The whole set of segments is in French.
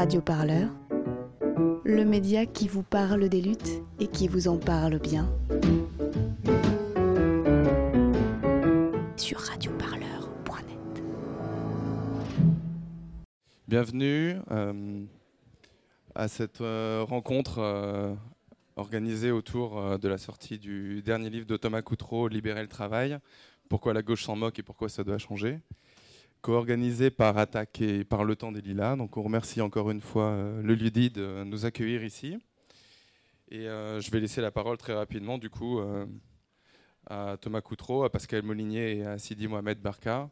Radio Parleur, le média qui vous parle des luttes et qui vous en parle bien. Sur radioparleur.net. Bienvenue euh, à cette euh, rencontre euh, organisée autour de la sortie du dernier livre de Thomas Coutreau, Libérer le travail, pourquoi la gauche s'en moque et pourquoi ça doit changer, co-organisé par Attaque et par Le Temps des Lilas. Donc on remercie encore une fois euh, le Ludi de nous accueillir ici. Et euh, je vais laisser la parole très rapidement du coup euh, à Thomas Coutreau, à Pascal Molinier et à Sidi Mohamed Barka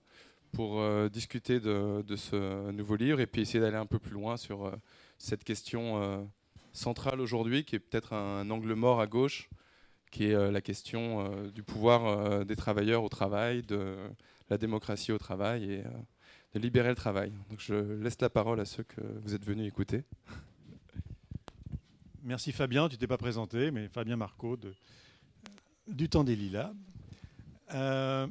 pour discuter de, de ce nouveau livre et puis essayer d'aller un peu plus loin sur cette question centrale aujourd'hui qui est peut-être un angle mort à gauche, qui est la question du pouvoir des travailleurs au travail, de la démocratie au travail et euh, de libérer le travail. Donc je laisse la parole à ceux que vous êtes venus écouter. Merci Fabien, tu t'es pas présenté, mais Fabien Marco de, du Temps des Lilas. Euh,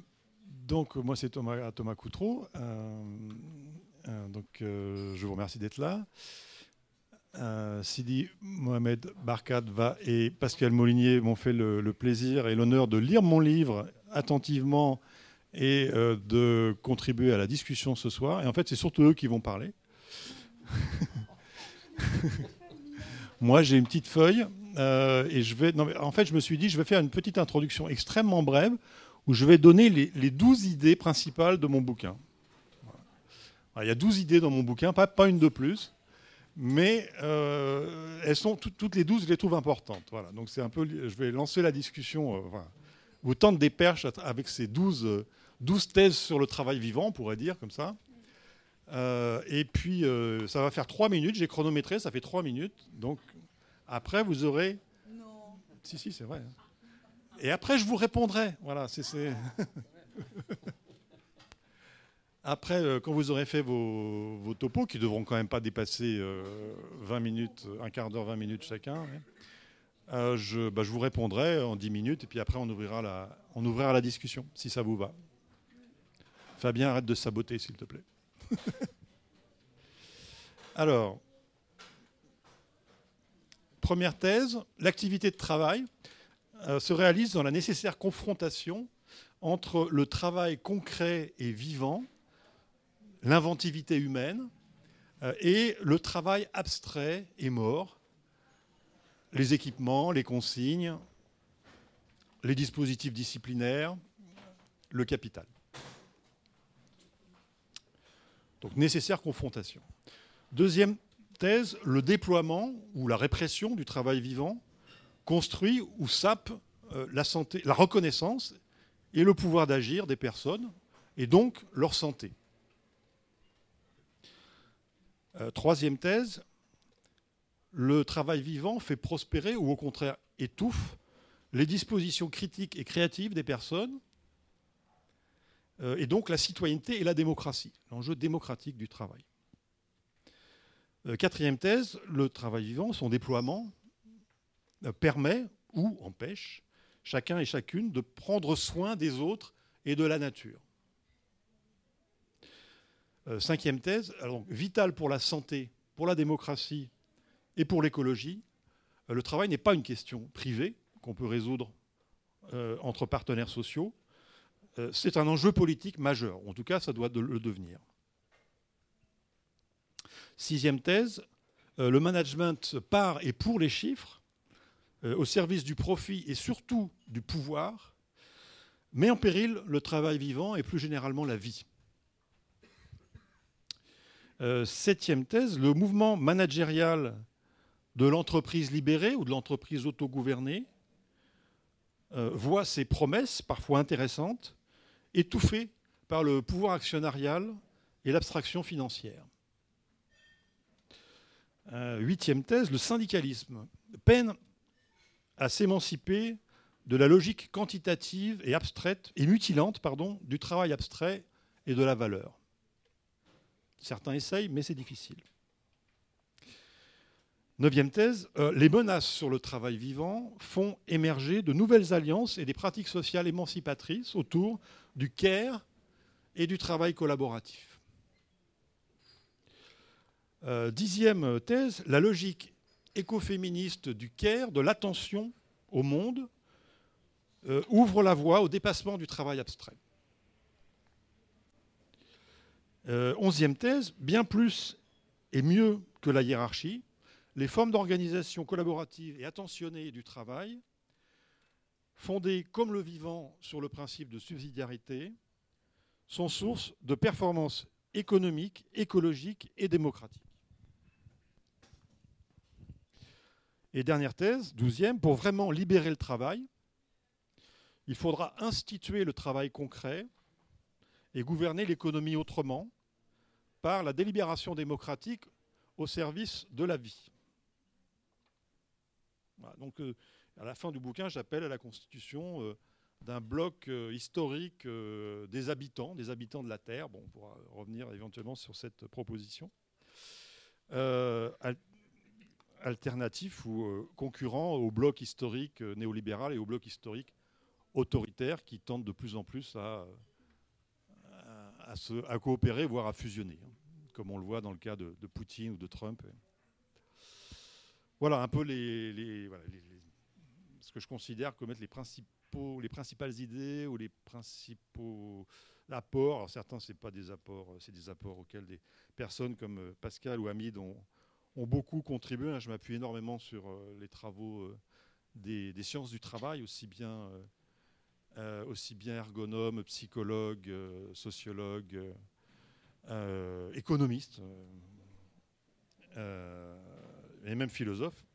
donc moi c'est Thomas, Thomas Coutreau. Euh, donc je vous remercie d'être là. Sidi Mohamed Barkad va et Pascal Molinier m'ont fait le plaisir et l'honneur de lire mon livre attentivement et euh, de contribuer à la discussion ce soir. Et en fait c'est surtout eux qui vont parler. Moi, j'ai une petite feuille euh, et je vais. En fait, je me suis dit, je vais faire une petite introduction extrêmement brève où je vais donner les, les 12 idées principales de mon bouquin. Il y a 12 idées dans mon bouquin, pas, pas une de plus, mais euh, elles sont tout- toutes les 12, je les trouve importantes. Voilà. Donc, c'est un peu. Je vais lancer la discussion. Vous tente des perches avec ces 12, euh, 12 thèses sur le travail vivant, on pourrait dire comme ça. Euh, et puis, euh, ça va faire 3 minutes. J'ai chronométré, ça fait 3 minutes. Donc, après, vous aurez. Non. Si, si, c'est vrai. hein. Et après, je vous répondrai. Voilà, c'est. c'est- après, euh, quand vous aurez fait vos, vos topos, qui devront quand même pas dépasser euh, 20 minutes, un quart d'heure, 20 minutes chacun, ouais, euh, je, bah, je vous répondrai en 10 minutes. Et puis après, on ouvrira la, on ouvrira la discussion, si ça vous va. Fabien, arrête de saboter, s'il te plaît. Alors, première thèse, l'activité de travail euh, se réalise dans la nécessaire confrontation entre le travail concret et vivant, l'inventivité humaine, euh, et le travail abstrait et mort, les équipements, les consignes, les dispositifs disciplinaires, le capital. Donc nécessaire confrontation. Deuxième thèse, le déploiement ou la répression du travail vivant construit ou sape euh, la, reconnaissance et le pouvoir d'agir des personnes et donc leur santé. Euh, troisième thèse, le travail vivant fait prospérer ou au contraire étouffe les dispositions critiques et créatives des personnes euh, et donc la citoyenneté et la démocratie, l'enjeu démocratique du travail. Euh, quatrième thèse, le travail vivant, son déploiement, euh, permet ou empêche chacun et chacune de prendre soin des autres et de la nature. Cinquième thèse, alors, vitale pour la santé, pour la démocratie et pour l'écologie, euh, le travail n'est pas une question privée qu'on peut résoudre euh, entre partenaires sociaux, euh, c'est un enjeu politique majeur. En tout cas, ça doit le devenir. Sixième thèse, le management par et pour les chiffres, au service du profit et surtout du pouvoir, met en péril le travail vivant et plus généralement la vie. Septième thèse, le mouvement managérial de l'entreprise libérée ou de l'entreprise autogouvernée euh, voit ses promesses, parfois intéressantes, étouffées par le pouvoir actionnarial et l'abstraction financière. Euh, huitième thèse, le syndicalisme peine à s'émanciper de la logique quantitative et abstraite et mutilante du travail abstrait et de la valeur. Certains essayent, mais c'est difficile. Neuvième thèse, euh, les menaces sur le travail vivant font émerger de nouvelles alliances et des pratiques sociales émancipatrices autour du care et du travail collaboratif. dixième thèse, la logique écoféministe du care, de l'attention au monde, ouvre la voie au dépassement du travail abstrait. onzième thèse, bien plus et mieux que la hiérarchie, les formes d'organisation collaborative et attentionnée du travail, fondées comme le vivant sur le principe de subsidiarité, sont source de performances économiques, écologiques et démocratiques. Et dernière thèse, douzième, pour vraiment libérer le travail, il faudra instituer le travail concret et gouverner l'économie autrement par la délibération démocratique au service de la vie donc, euh, à la fin du bouquin, j'appelle à la constitution euh, d'un bloc euh, historique des habitants, des habitants de la Terre. Bon, on pourra revenir éventuellement sur cette proposition. alternatif ou concurrent au bloc historique néolibéral et au bloc historique autoritaire qui tente de plus en plus à, coopérer, voire à fusionner, hein, comme on le voit dans le cas de Poutine ou de Trump. Voilà un peu les, ce que je considère comme être les, principaux, les principales idées ou les principaux apports. Alors certains, ce pas des apports, c'est des apports auxquels des personnes comme euh, Pascal ou Hamid ont, beaucoup contribué. Hein. Je m'appuie énormément sur euh, les travaux euh, des, sciences du travail, aussi bien, aussi bien ergonomes, psychologues, sociologues, économistes et même philosophe.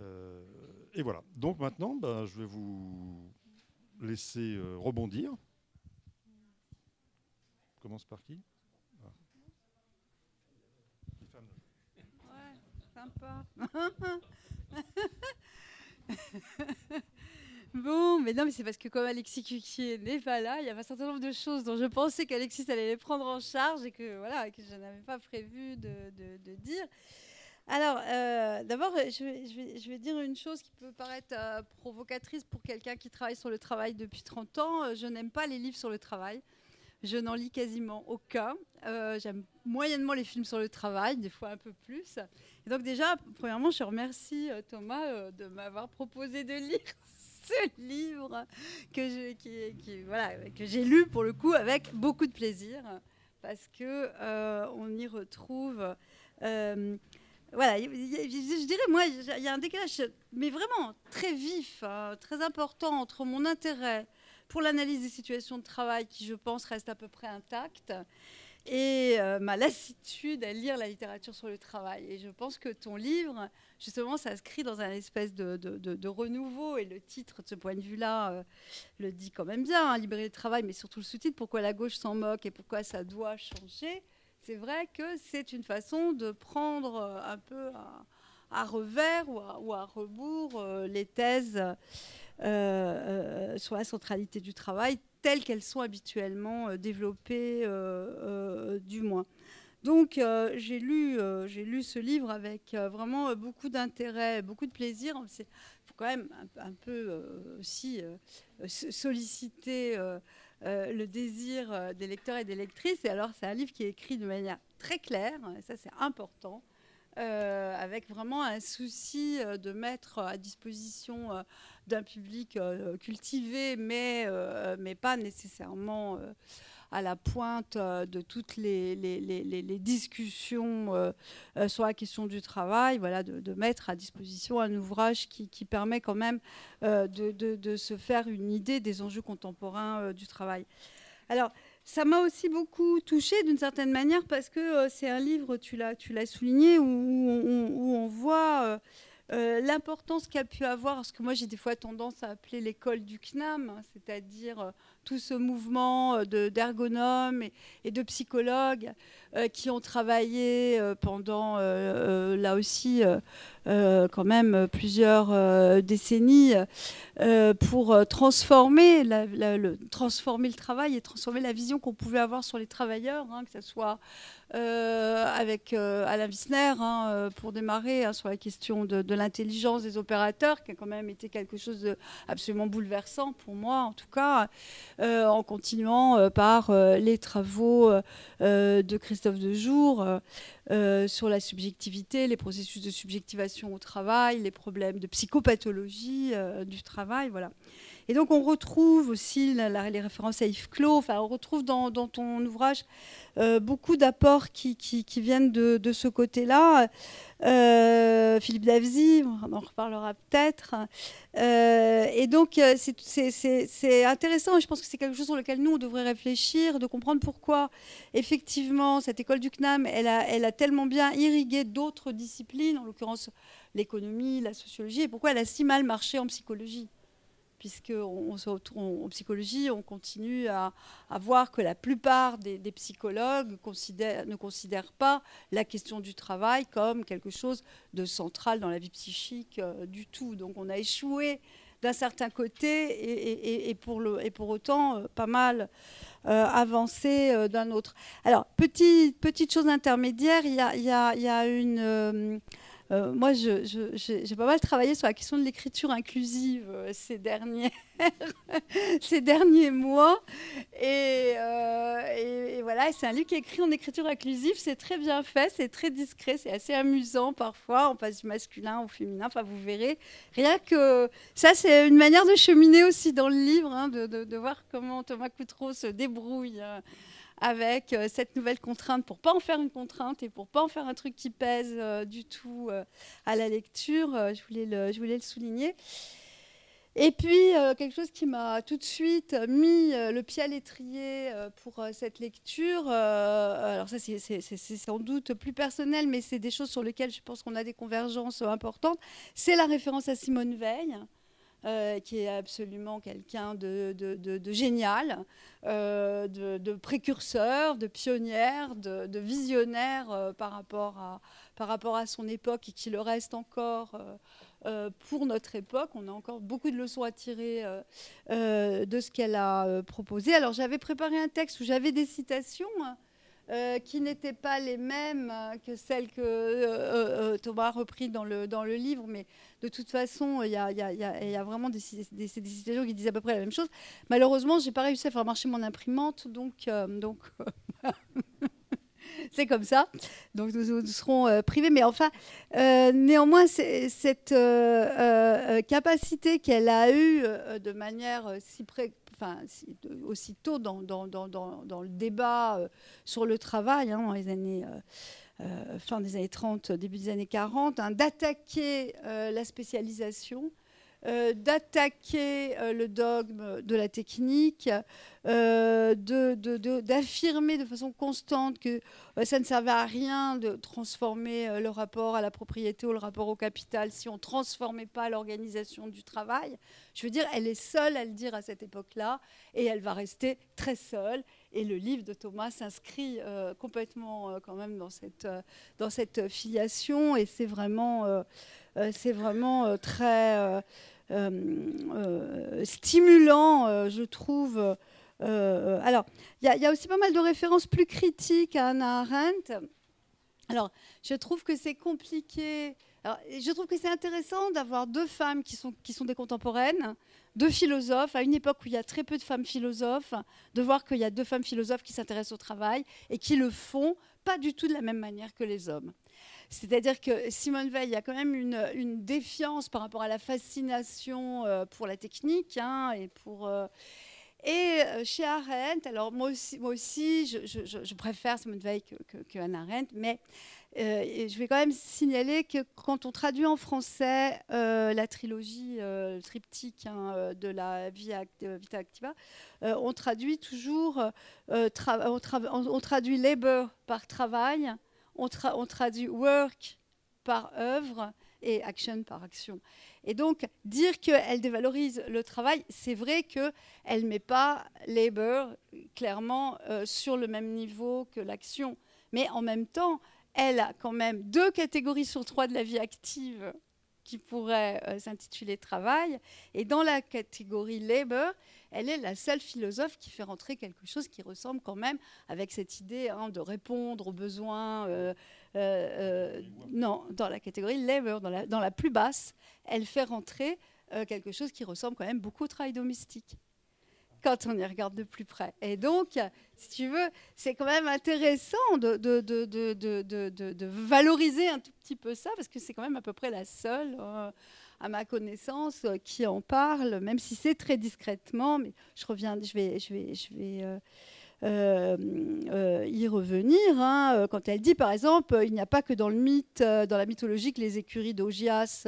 Euh, et voilà. Donc maintenant, ben, je vais vous laisser euh, rebondir. On commence par qui? Ouais, sympa. Bon, mais non, mais c'est parce que comme Alexis Cuquier n'est pas là, il y avait un certain nombre de choses dont je pensais qu'Alexis allait les prendre en charge et que voilà, que je n'avais pas prévu de dire. Alors, euh, d'abord, je, vais, dire une chose qui peut paraître euh, provocatrice pour quelqu'un qui travaille sur le travail depuis 30 ans. Euh, je n'aime pas les livres sur le travail. Je n'en lis quasiment aucun. J'aime moyennement les films sur le travail, des fois un peu plus. Et donc déjà, premièrement, je remercie Thomas de m'avoir proposé de lire ce livre que j'ai lu pour le coup avec beaucoup de plaisir parce que on y retrouve voilà, je dirais, moi, il y a un décalage, mais vraiment très vif, hein, très important entre mon intérêt pour l'analyse des situations de travail, qui, je pense, reste à peu près intacte, et euh, ma lassitude à lire la littérature sur le travail. Et je pense que ton livre, justement, s'inscrit dans un espèce de, renouveau, et le titre, de ce point de vue-là, euh, le dit quand même bien, hein, Libérer le travail, mais surtout le sous-titre, pourquoi la gauche s'en moque et pourquoi ça doit changer c'est vrai que c'est une façon de prendre euh, un peu à, revers ou à, rebours euh, les thèses euh, sur la centralité du travail telles qu'elles sont habituellement développées, du moins. Donc j'ai lu, j'ai lu ce livre avec vraiment beaucoup d'intérêt, beaucoup de plaisir. Il faut quand même un peu aussi solliciter euh, le désir euh, des lecteurs et des lectrices. Et alors, c'est un livre qui est écrit de manière très claire, et ça, c'est important. Euh, avec vraiment un souci de mettre à disposition d'un public cultivé, mais, mais pas nécessairement à la pointe euh, de toutes les, discussions euh, euh, sur la question du travail, voilà, de, mettre à disposition un ouvrage qui, permet quand même de, se faire une idée des enjeux contemporains du travail. Alors, ça m'a aussi beaucoup touchée d'une certaine manière parce que c'est un livre, tu l'as, souligné, où, on, voit l'importance qu'a pu avoir, parce que moi j'ai des fois tendance à appeler l'école du CNAM, hein, c'est-à-dire tout ce mouvement euh, d'ergonomes et, de psychologues euh, qui ont travaillé euh, pendant, là aussi, quand même plusieurs décennies pour transformer, le, travail et transformer la vision qu'on pouvait avoir sur les travailleurs, hein, que ce soit avec Alain Wissner, hein, pour démarrer, hein, sur la question de, de l'intelligence des opérateurs, qui a quand même été quelque chose d'absolument bouleversant pour moi, en tout cas. En continuant par les travaux de Christophe Dejour sur la subjectivité, les processus de subjectivation au travail, les problèmes de psychopathologie du travail, voilà. Et donc on retrouve aussi les références à Yves Clos, enfin on retrouve dans, ton ouvrage euh, beaucoup d'apports qui, viennent de, ce côté-là. Euh, Philippe Davzy, on en reparlera peut-être. Euh, et donc c'est intéressant je pense que c'est quelque chose sur lequel nous on devrait réfléchir, de comprendre pourquoi effectivement cette école du CNAM, elle a, elle a tellement bien irrigué d'autres disciplines, en l'occurrence l'économie, la sociologie, et pourquoi elle a si mal marché en psychologie puisque on, en psychologie, on continue à, voir que la plupart des, psychologues ne considèrent pas la question du travail comme quelque chose de central dans la vie psychique euh, du tout. Donc on a échoué d'un certain côté et, pour, le, et pour autant euh, pas mal euh, avancé d'un autre. Alors, petite, petite chose intermédiaire, il y a, y a, une euh, moi, j'ai pas mal travaillé sur la question de l'écriture inclusive euh, ces, derniers ces derniers mois. Euh, et, voilà, c'est un livre qui est écrit en écriture inclusive. C'est très bien fait, c'est très discret, c'est assez amusant parfois. On passe du masculin au féminin. Enfin, vous verrez. Rien que ça, c'est une manière de cheminer aussi dans le livre, hein, de, voir comment Thomas Coutreau se débrouille avec euh, cette nouvelle contrainte pour pas en faire une contrainte et pour pas en faire un truc qui pèse euh, du tout euh, à la lecture. je, voulais le, je voulais le souligner. Et puis, quelque chose qui m'a tout de suite mis le pied à l'étrier pour cette lecture, alors ça c'est sans doute plus personnel, mais c'est des choses sur lesquelles je pense qu'on a des convergences importantes, c'est la référence à Simone Veil. Euh, qui est absolument quelqu'un de, génial, euh, de, précurseur, de pionnière, de, visionnaire euh, par, rapport à, par rapport à son époque et qui le reste encore. pour notre époque. On a encore beaucoup de leçons à tirer de ce qu'elle a proposé. Alors j'avais préparé un texte où j'avais des citations. Hein, qui n'étaient pas les mêmes que celles que Thomas a repris dans le, dans le livre, mais de toute façon, il y a, vraiment des, des, qui disent à peu près la même chose. Malheureusement, je n'ai pas réussi à faire marcher mon imprimante, donc, donc c'est comme ça. Donc nous, serons privés, mais enfin, néanmoins, cette capacité qu'elle a eue de manière si près aussitôt dans, le débat euh, sur le travail, hein, dans les années, euh, euh, fin des années 30, début des années 40, hein, d'attaquer la spécialisation euh, d'attaquer euh, le dogme de la technique, euh, d'affirmer de, façon constante que ça ne servait à rien de transformer le rapport à la propriété ou le rapport au capital si on ne transformait pas l'organisation du travail. Je veux dire, elle est seule à le dire à cette époque-là et elle va rester très seule. Et le livre de Thomas s'inscrit complètement quand même dans cette, dans cette filiation et c'est vraiment, c'est vraiment très euh, euh, stimulant, euh, je trouve. alors, il y, a aussi pas mal de références plus critiques à Anna Arendt. Alors, je trouve que c'est compliqué. je trouve que c'est intéressant d'avoir deux femmes qui sont, qui sont des contemporaines, deux philosophes, à une époque où il y a très peu de femmes philosophes, de voir qu'il y a deux femmes philosophes qui s'intéressent au travail et qui le font pas du tout de la même manière que les hommes. C'est-à-dire que Simone Veil, il y a quand même une, défiance par rapport à la fascination euh, pour la technique hein, et pour. Euh, et euh, chez Arendt, alors moi aussi, moi aussi je, préfère Simone Veil que, Arendt, mais je vais quand même signaler que quand on traduit en français la trilogie, le triptyque hein, de la Vita Activa, on traduit toujours, on, traduit labor par travail, on, traduit work par œuvre et action par action. Et donc, dire qu'elle dévalorise le travail, c'est vrai qu'elle ne met pas labor clairement euh, sur le même niveau que l'action. Mais en même temps, elle a quand même deux catégories sur trois de la vie active qui pourraient euh, s'intituler travail. Et dans la catégorie labor, elle est la seule philosophe qui fait rentrer quelque chose qui ressemble quand même avec cette idée hein, de répondre aux besoins. Euh, euh, euh, non, dans la catégorie labor, dans la, dans la plus basse, elle fait rentrer quelque chose qui ressemble quand même beaucoup au travail domestique. quand on y regarde de plus près. Et donc, si tu veux, c'est quand même intéressant de, valoriser un tout petit peu ça, parce que c'est quand même à peu près la seule, à ma connaissance, euh, qui en parle, même si c'est très discrètement. Mais je reviens, je vais, je vais, je vais euh, euh, y revenir. Hein, quand elle dit, par exemple, il n'y a pas que dans le mythe, dans la mythologie, que les écuries d'Augias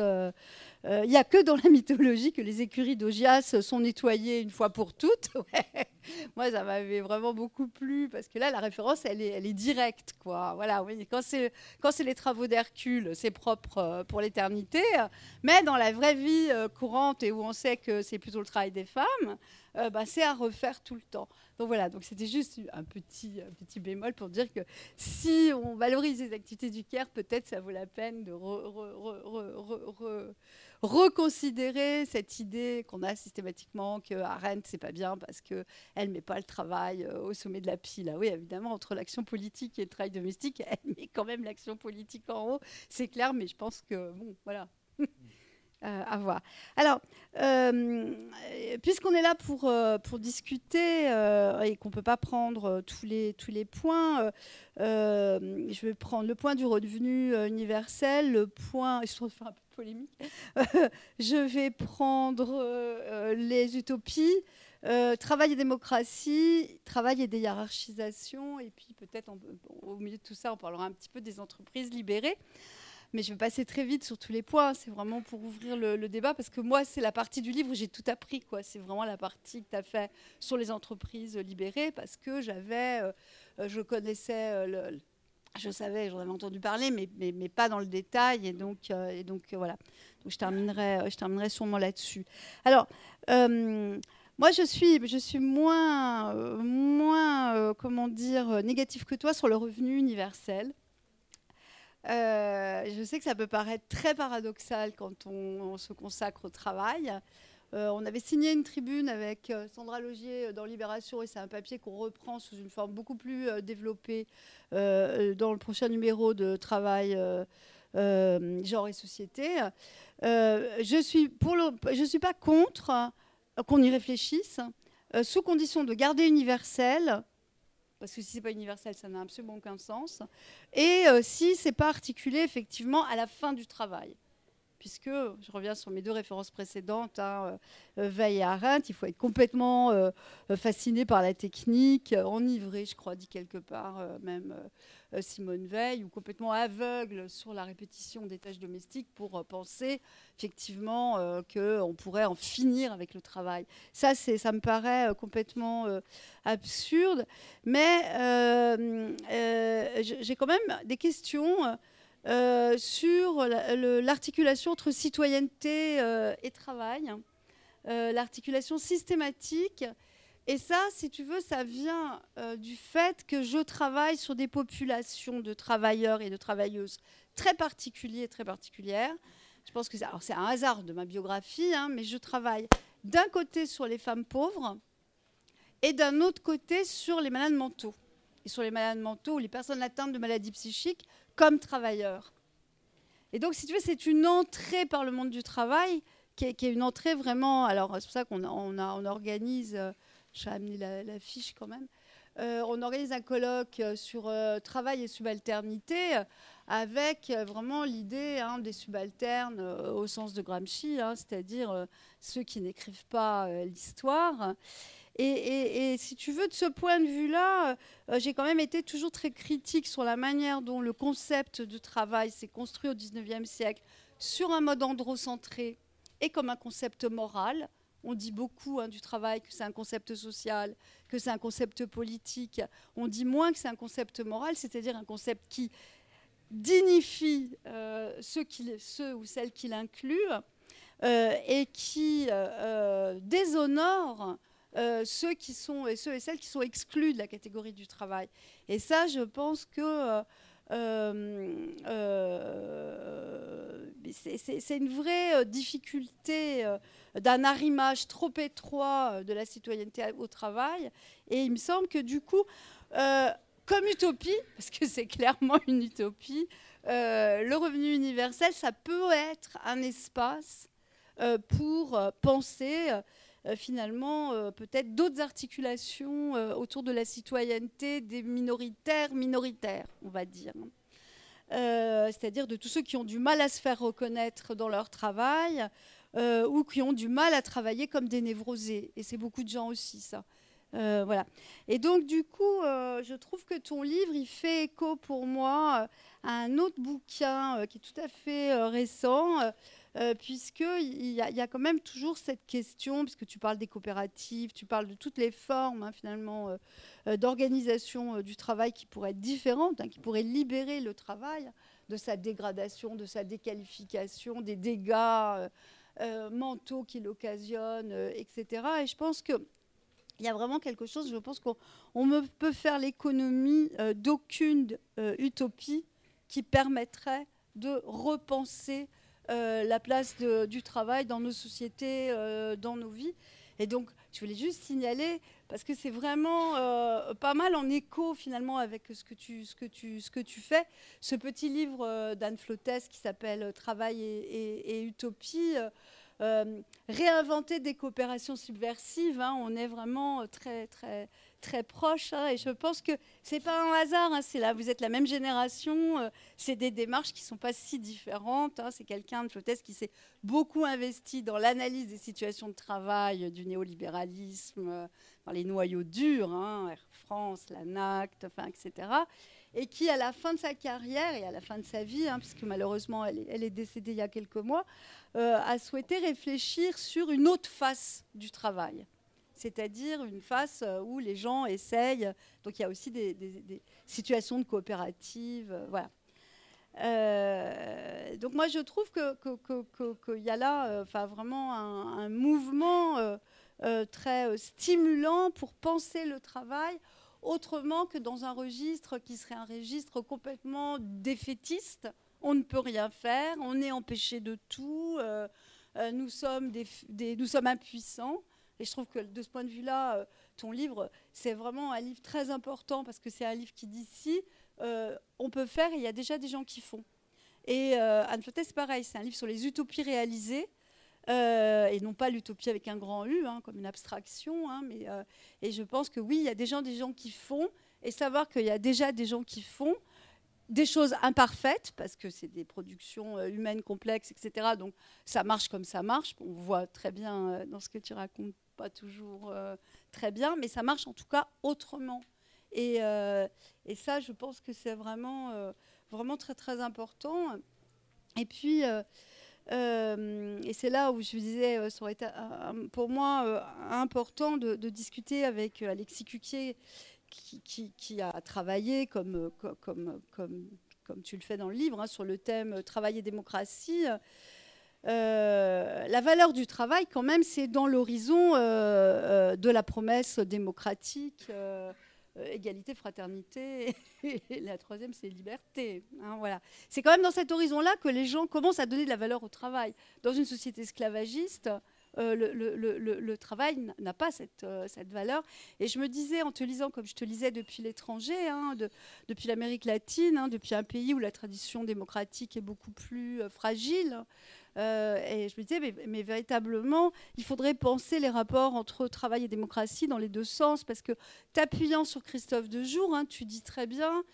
il n'y a que dans la mythologie que les écuries d'Augias sont nettoyées une fois pour toutes. Moi, ça m'avait vraiment beaucoup plu parce que là, la référence, elle est, directe. Quoi. Voilà, quand c'est les travaux d'Hercule, c'est propre pour l'éternité. Mais dans la vraie vie courante et où on sait que c'est plutôt le travail des femmes, bah, c'est à refaire tout le temps. Donc voilà, donc c'était juste un petit, bémol pour dire que si on valorise les activités du CARE, peut-être ça vaut la peine de reconsidérer cette idée qu'on a systématiquement que Arendt c'est pas bien parce que elle met pas le travail euh, au sommet de la pile. Ah oui, évidemment, entre l'action politique et le travail domestique, elle met quand même l'action politique en haut, c'est clair, mais je pense que bon, voilà. Euh, à voir. Alors, euh, puisqu'on est là pour, pour discuter et qu'on ne peut pas prendre tous les, tous les points, je vais prendre le point du revenu universel, le point, je peu de polémique, je vais prendre les utopies. travail et démocratie, travail et déhiérarchisation, et puis peut-être au milieu de tout ça, on parlera un petit peu des entreprises libérées. Mais je vais passer très vite sur tous les points. C'est vraiment pour ouvrir le, débat parce que moi, c'est la partie du livre où j'ai tout appris. C'est vraiment la partie que tu as fait sur les entreprises libérées parce que j'avais, euh, euh, je connaissais euh, le, je savais, j'en avais entendu parler, mais, mais, pas dans le détail. Et donc, et donc voilà. Donc, je terminerai, je terminerai sûrement là-dessus. Alors, moi, je suis, je suis moins, moins comment dire, négatif que toi sur le revenu universel. Euh, je sais que ça peut paraître très paradoxal quand on, se consacre au travail. Euh, on avait signé une tribune avec euh, Sandra Logier dans Libération et c'est un papier qu'on reprend sous une forme beaucoup plus développée dans le prochain numéro de Travail, genre et société. je suis suis pas contre qu'on y réfléchisse sous condition de garder universel parce que si c'est pas universel, ça n'a absolument aucun sens. Et euh, si c'est pas articulé effectivement à la fin du travail puisque, je reviens sur mes deux références précédentes, hein, euh, Veil et Arendt, il faut être complètement euh, fasciné par la technique, enivré, je crois, dit quelque part, même Simone Veil, ou complètement aveugle sur la répétition des tâches domestiques pour penser effectivement qu'on pourrait en finir avec le travail. Ça, ça me paraît complètement absurde, mais j'ai quand même des questions euh, sur l'articulation entre citoyenneté euh, et travail, euh, l'articulation systématique. Et ça, si tu veux, ça vient du fait que je travaille sur des populations de travailleurs et de travailleuses très particuliers, très particulières. Je pense que c'est un hasard de ma biographie, hein, mais je travaille d'un côté sur les femmes pauvres et d'un autre côté sur les malades mentaux. Et sur les malades mentaux les personnes atteintes de maladies psychiques, comme travailleurs. Et donc, si tu veux, c'est une entrée par le monde du travail qui est, une entrée vraiment. Alors, c'est pour ça qu'on on, organise. Euh, J'ai amené la, fiche quand même. Euh, on organise un colloque euh, sur travail et subalternité avec vraiment l'idée hein, des subalternes au sens de Gramsci, hein, c'est-à-dire ceux qui n'écrivent pas l'histoire. Et, si tu veux, de ce point de vue-là, euh, j'ai quand même été toujours très critique sur la manière dont le concept de travail s'est construit au XIXe siècle sur un mode androcentré et comme un concept moral. On dit beaucoup hein, du travail que c'est un concept social, que c'est un concept politique. On dit moins que c'est un concept moral, c'est-à-dire un concept qui dignifie euh, ceux, ou celles qui l'incluent euh, et qui déshonore euh, ceux qui sont et ceux et celles qui sont exclus de la catégorie du travail. Et ça, je pense que c'est une vraie difficulté d'un arrimage trop étroit de la citoyenneté au travail. Et il me semble que du coup, comme utopie, parce que c'est clairement une utopie, le revenu universel, ça peut être un espace pour penser finalement peut-être d'autres articulations autour de la citoyenneté des minoritaires minoritaires, on va dire. C'est-à-dire de tous ceux qui ont du mal à se faire reconnaître dans leur travail ou qui ont du mal à travailler comme des névrosés. Et c'est beaucoup de gens aussi, ça. Voilà. Et donc, du coup, je trouve que ton livre, il fait écho pour moi à un autre bouquin qui est tout à fait récent, euh, puisqu'il y, a quand même toujours cette question, puisque tu parles des coopératives, tu parles de toutes les formes hein, finalement euh, euh, d'organisation du travail qui pourraient être différentes, hein, qui pourraient libérer le travail de sa dégradation, de sa déqualification, des dégâts mentaux qu'il occasionne, etc. Et je pense que il y a vraiment quelque chose, je pense qu'on peut faire l'économie d'aucune utopie qui permettrait de repenser euh, la place du travail dans nos sociétés, euh, dans nos vies. Et donc, je voulais juste signaler, parce que c'est vraiment euh, pas mal en écho finalement avec ce que tu, fais, ce petit livre d'Anne Flottes qui s'appelle Travail et, Utopie. Réinventer des coopérations subversives, hein. on est vraiment très très très proche. Hein, et je pense que c'est pas un hasard. Hein, là, vous êtes la même génération. Euh, c'est des démarches qui sont pas si différentes. C'est quelqu'un de Flottes qui s'est beaucoup investi dans l'analyse des situations de travail, du néolibéralisme, euh, dans les noyaux durs, Air France, la NACT, etc. Et qui, à la fin de sa carrière et à la fin de sa vie, puisque malheureusement elle est, décédée il y a quelques mois, euh, a souhaité réfléchir sur une autre face du travail c'est-à-dire une face euh, où les gens essayent. Donc il y a aussi des, situations de coopérative, euh, voilà. Donc moi je trouve qu'il y a là, enfin vraiment un, mouvement très stimulant pour penser le travail autrement que dans un registre qui serait un registre complètement défaitiste. On ne peut rien faire, on est empêché de tout, nous sommes, nous sommes impuissants. Et je trouve que de ce point de vue-là, euh, ton livre, c'est vraiment un livre très important parce que c'est un livre qui d'ici, euh, on peut faire il y a déjà des gens qui font. Et euh, Anne Flottes, c'est pareil, c'est un livre sur les utopies réalisées. Et non pas l'utopie avec un grand U, hein, comme une abstraction. Hein, mais, et je pense que oui, il y a des gens, des gens qui font, et savoir qu'il y a déjà des gens qui font, des choses imparfaites, parce que c'est des productions humaines complexes, etc. Donc ça marche comme ça marche. On voit très bien dans ce que tu racontes pas toujours euh, très bien, mais ça marche en tout cas autrement. Et, euh, et ça, je pense que c'est vraiment, euh, vraiment très très important. Et puis, et c'est là où je disais, ça aurait été pour moi important de, discuter avec Alexis Cuquier, qui, a travaillé comme, comme, comme, tu le fais dans le livre, hein, sur le thème travail et démocratie. Euh, la valeur du travail, quand même, c'est dans l'horizon euh, euh, de la promesse démocratique, égalité, fraternité, et la troisième, c'est liberté. Hein, voilà. C'est quand même dans cet horizon-là que les gens commencent à donner de la valeur au travail. Dans une société esclavagiste, le, travail n'a pas cette, cette, valeur. Et je me disais, en te lisant comme je te lisais depuis l'étranger, hein, depuis l'Amérique latine, hein, depuis un pays où la tradition démocratique est beaucoup plus fragile, euh, et je me disais, mais, véritablement, il faudrait penser les rapports entre travail et démocratie dans les deux sens, parce que t'appuyant sur Christophe Dejour, hein, tu dis très bien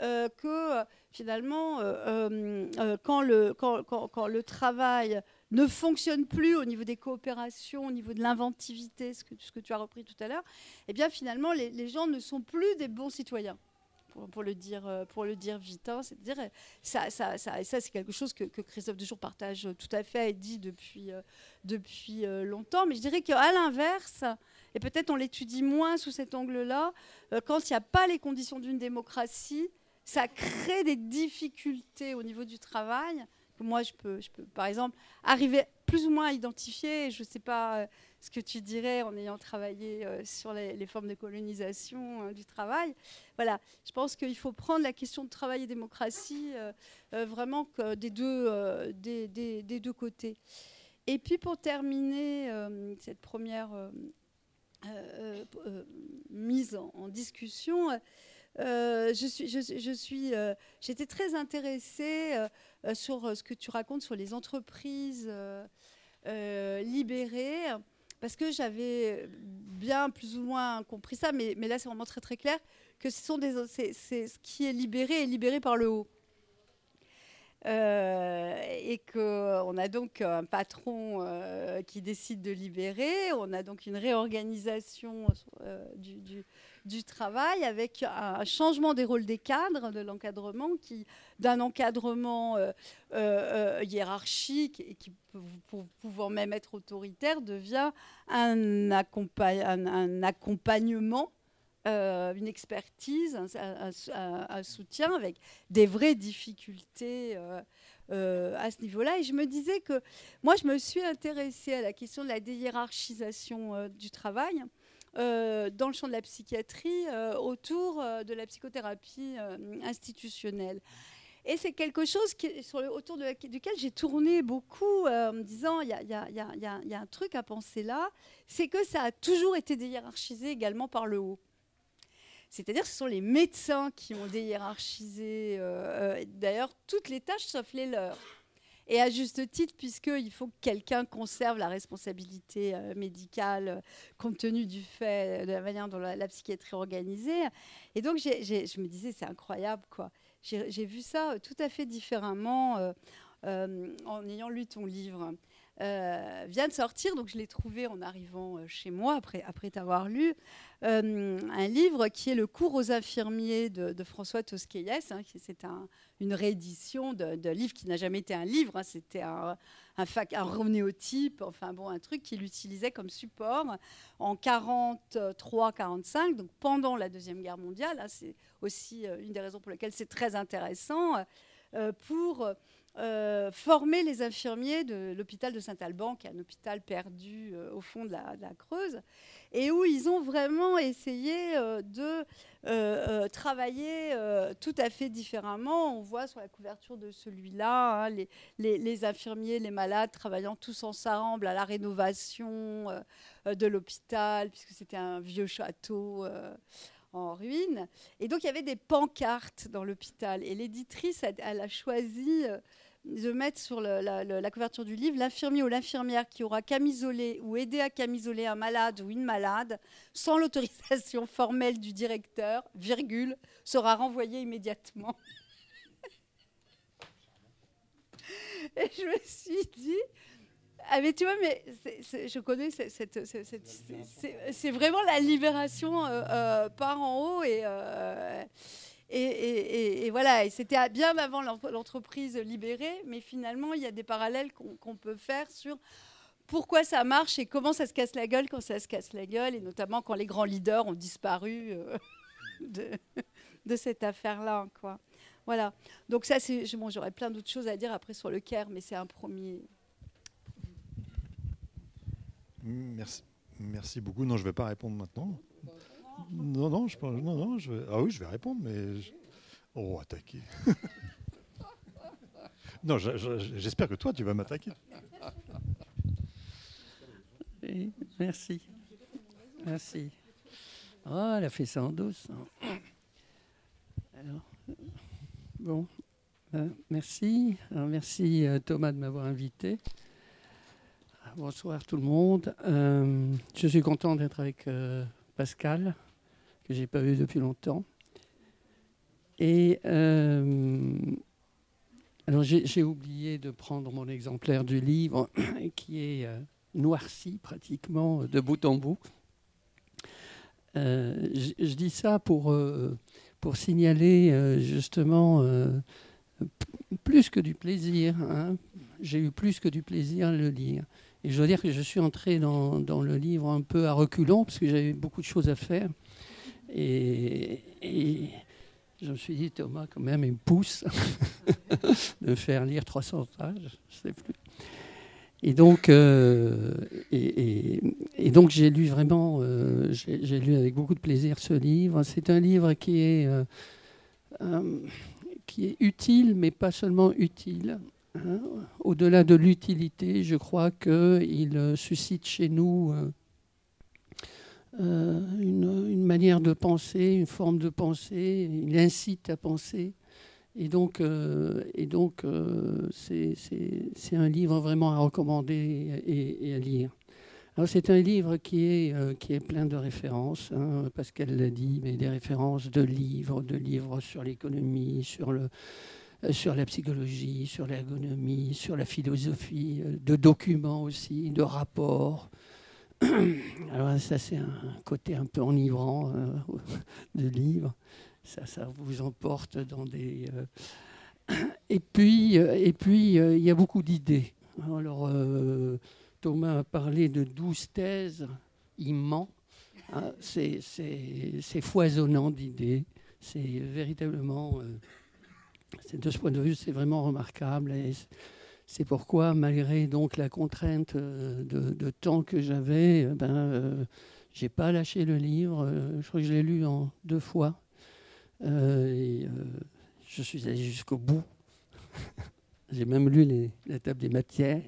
euh, que finalement, euh, quand, le, travail ne fonctionne plus au niveau des coopérations, au niveau de l'inventivité, ce que, tu as repris tout à l'heure, eh bien finalement, les gens ne sont plus des bons citoyens pour, le dire, euh, pour le dire vite. Hein. C'est-à-dire, ça, ça, ça, ça c'est quelque chose que, Christophe Dejour partage tout à fait et dit depuis, euh, depuis euh, longtemps. Mais je dirais qu'à l'inverse, et peut-être on l'étudie moins sous cet angle-là, quand il n'y a pas les conditions d'une démocratie, ça crée des difficultés au niveau du travail. Moi, je peux, je peux, par exemple, arriver plus ou moins à identifier, je ne sais pas ce que tu dirais en ayant travaillé euh, sur les, formes de colonisation euh, du travail. Voilà, je pense qu'il faut prendre la question de travail et démocratie euh, vraiment des, deux, des, des, deux côtés. Et puis pour terminer cette première mise en, discussion, suis, je, suis, j'étais très intéressée sur ce que tu racontes sur les entreprises libérées parce que j'avais bien plus ou moins compris ça, mais, là c'est vraiment très très clair que ce sont ce qui est libéré est libéré par le haut. Euh, et qu'on a donc un patron euh, qui décide de libérer, on a donc une réorganisation euh, du, travail avec un changement des rôles des cadres, de l'encadrement, qui d'un encadrement hiérarchique et qui pouvant même être autoritaire devient un, un accompagnement euh, une expertise, un, soutien avec des vraies difficultés euh, euh, à ce niveau-là. Et je me disais que moi, je me suis intéressée à la question de la déhiérarchisation du travail. Dans le champ de la psychiatrie, autour de la psychothérapie institutionnelle. Et c'est quelque chose autour duquel j'ai tourné beaucoup en me disant il y, a un truc à penser là, c'est que ça a toujours été déhiérarchisé également par le haut. C'est-à-dire que ce sont les médecins qui ont déhiérarchisé, euh, euh, d'ailleurs, toutes les tâches sauf les leurs. Et à juste titre, puisqu'il faut que quelqu'un conserve la responsabilité euh, médicale compte tenu du fait de la manière dont la, psychiatrie est organisée. Et donc, je me disais, c'est incroyable, quoi. J'ai vu ça tout à fait différemment en ayant lu ton livre. Euh, vient de sortir, donc je l'ai trouvé en arrivant euh, chez moi après, après t'avoir lu, euh, un livre qui est le cours aux infirmiers de, François Tosquelles. Hein, c'est une réédition de, livre qui n'a jamais été un livre, hein, c'était un, un, un enfin bon, un truc qu'il utilisait comme support en 43-45, donc pendant la Deuxième Guerre mondiale. Hein, c'est aussi une des raisons pour lesquelles c'est très intéressant pour euh, former les infirmiers de l'hôpital de Saint-Alban, qui est un hôpital perdu euh, au fond de la, Creuse, et où ils ont vraiment essayé euh, de travailler tout à fait différemment. On voit sur la couverture de celui-là hein, les, les, infirmiers, les malades travaillant tous ensemble à la rénovation de l'hôpital, puisque c'était un vieux château en ruine. Et donc, il y avait des pancartes dans l'hôpital. Et l'éditrice, elle, a choisi de mettre sur la, couverture du livre l'infirmier ou l'infirmière qui aura camisolé ou aidé à camisoler un malade ou une malade sans l'autorisation formelle du directeur, virgule, sera renvoyé immédiatement. Et je me suis dit, ah mais tu vois, mais je connais cette, c'est vraiment la libération euh, euh, par en haut et euh, et, voilà, et c'était bien avant l'entreprise libérée, mais finalement, il y a des parallèles qu'on peut faire sur pourquoi ça marche et comment ça se casse la gueule quand ça se casse la gueule, et notamment quand les grands leaders ont disparu euh, de, cette affaire-là. Quoi. Voilà. Donc ça, c'est, bon, j'aurais plein d'autres choses à dire après sur le Caire, mais c'est un premier. Merci. Merci beaucoup. Non, je ne vais pas répondre maintenant. Non, non, je pense. Non, non, je vais, ah oui, je vais répondre, mais. Oh, attaquer. non, j'espère que toi, tu vas m'attaquer. merci. Merci. Oh, elle a fait ça en douce. Alors, bon, euh, merci. merci euh, Thomas de m'avoir invité. Bonsoir tout le monde. Euh, je suis content d'être avec Pascal que j'ai pas vu depuis longtemps. Et euh, alors j'ai oublié de prendre mon exemplaire du livre qui est euh, noirci pratiquement de bout en bout. Euh, je, dis ça pour, pour signaler justement plus que du plaisir. Hein. J'ai eu plus que du plaisir à le lire. Et je dois dire que je suis entré dans, dans le livre un peu à reculons parce que j'avais beaucoup de choses à faire. Et, je me suis dit, Thomas, quand même, il me pousse de faire lire 300 pages, je sais plus. Et donc, euh, et, donc j'ai lu vraiment, euh, j'ai lu avec beaucoup de plaisir ce livre. C'est un livre qui est, euh, utile, mais pas seulement utile. Hein. Au-delà de l'utilité, je crois qu'il suscite chez nous manière de penser, une forme de pensée, il incite à penser. Et donc, euh, et donc euh, c'est un livre vraiment à recommander et, à lire. c'est un livre qui est, euh, qui est plein de références, hein, qu'elle l'a dit, mais des références de livres, de livres sur l'économie, sur, le, euh, sur la psychologie, sur l'ergonomie, sur la philosophie, de documents aussi, de rapports. Alors ça, c'est un côté un peu enivrant de livre. Ça, ça vous emporte dans des... Et puis, et puis il y a beaucoup d'idées. Alors, Thomas a parlé de douze thèses, il ment. Hein, c'est foisonnant d'idées. C'est véritablement, euh, de ce point de vue, c'est vraiment remarquable. C'est pourquoi, malgré donc la contrainte euh, de, temps que j'avais, euh, ben, euh, j'ai pas lâché le livre. je crois que je l'ai lu en deux fois. je suis allé jusqu'au bout. j'ai même lu la table des matières.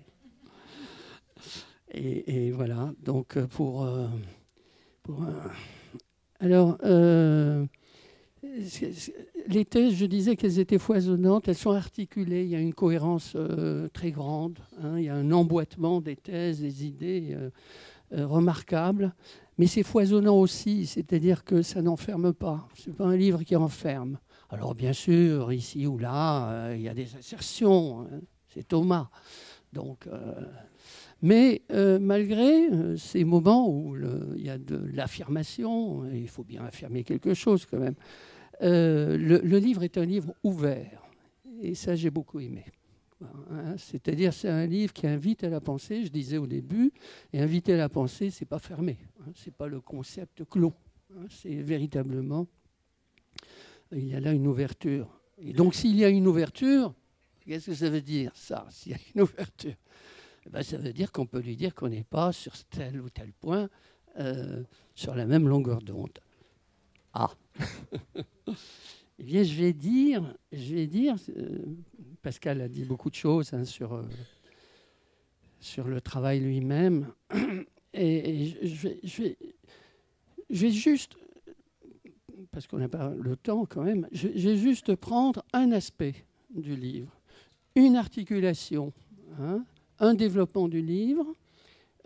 Et, voilà, donc euh, pour... Euh, pour euh, alors, les thèses, je disais qu'elles étaient foisonnantes, elles sont articulées, il y a une cohérence très grande, hein, il y a un emboîtement des thèses, des idées remarquables, mais c'est foisonnant aussi, c'est-à-dire que ça n'enferme pas, ce n'est pas un livre qui enferme. Alors bien sûr, ici ou là, il y a des assertions, hein, c'est Thomas, donc mais euh, malgré euh, ces moments où il y a de l'affirmation, il faut bien affirmer quelque chose quand même, euh, le, livre est un livre ouvert. Et ça, j'ai beaucoup aimé. Hein, c'est-à-dire, c'est un livre qui invite à la pensée, je disais au début, et inviter à la pensée, c'est pas fermé, hein, c'est pas le concept clos, hein, c'est véritablement, il y a là une ouverture. Et donc, s'il y a une ouverture, qu'est-ce que ça veut dire, ça, s'il y a une ouverture? Ben, ça veut dire qu'on peut lui dire qu'on n'est pas sur tel ou tel point euh, sur la même longueur d'onde. Ah Eh bien, je vais dire, je vais dire euh, Pascal a dit beaucoup de choses hein, sur, euh, sur le travail lui-même, et, je, vais, je, vais, je, juste, parce qu'on n'a pas le temps quand même, je vais juste prendre un aspect du livre, une articulation. Hein, un développement du livre.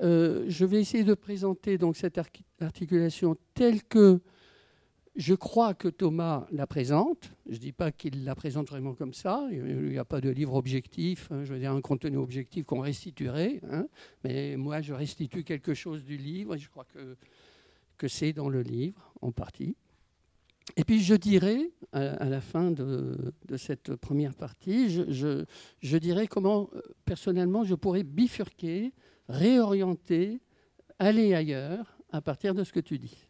Euh, je vais essayer de présenter donc cette articulation telle que je crois que Thomas la présente. Je ne dis pas qu'il la présente vraiment comme ça. Il n'y a pas de livre objectif, hein, je veux dire un contenu objectif qu'on restituerait. Hein. mais moi, je restitue quelque chose du livre et je crois que, que c'est dans le livre en partie. Et puis je dirais, à, la fin de, cette première partie, je, dirais comment euh, personnellement je pourrais bifurquer, réorienter, aller ailleurs à partir de ce que tu dis.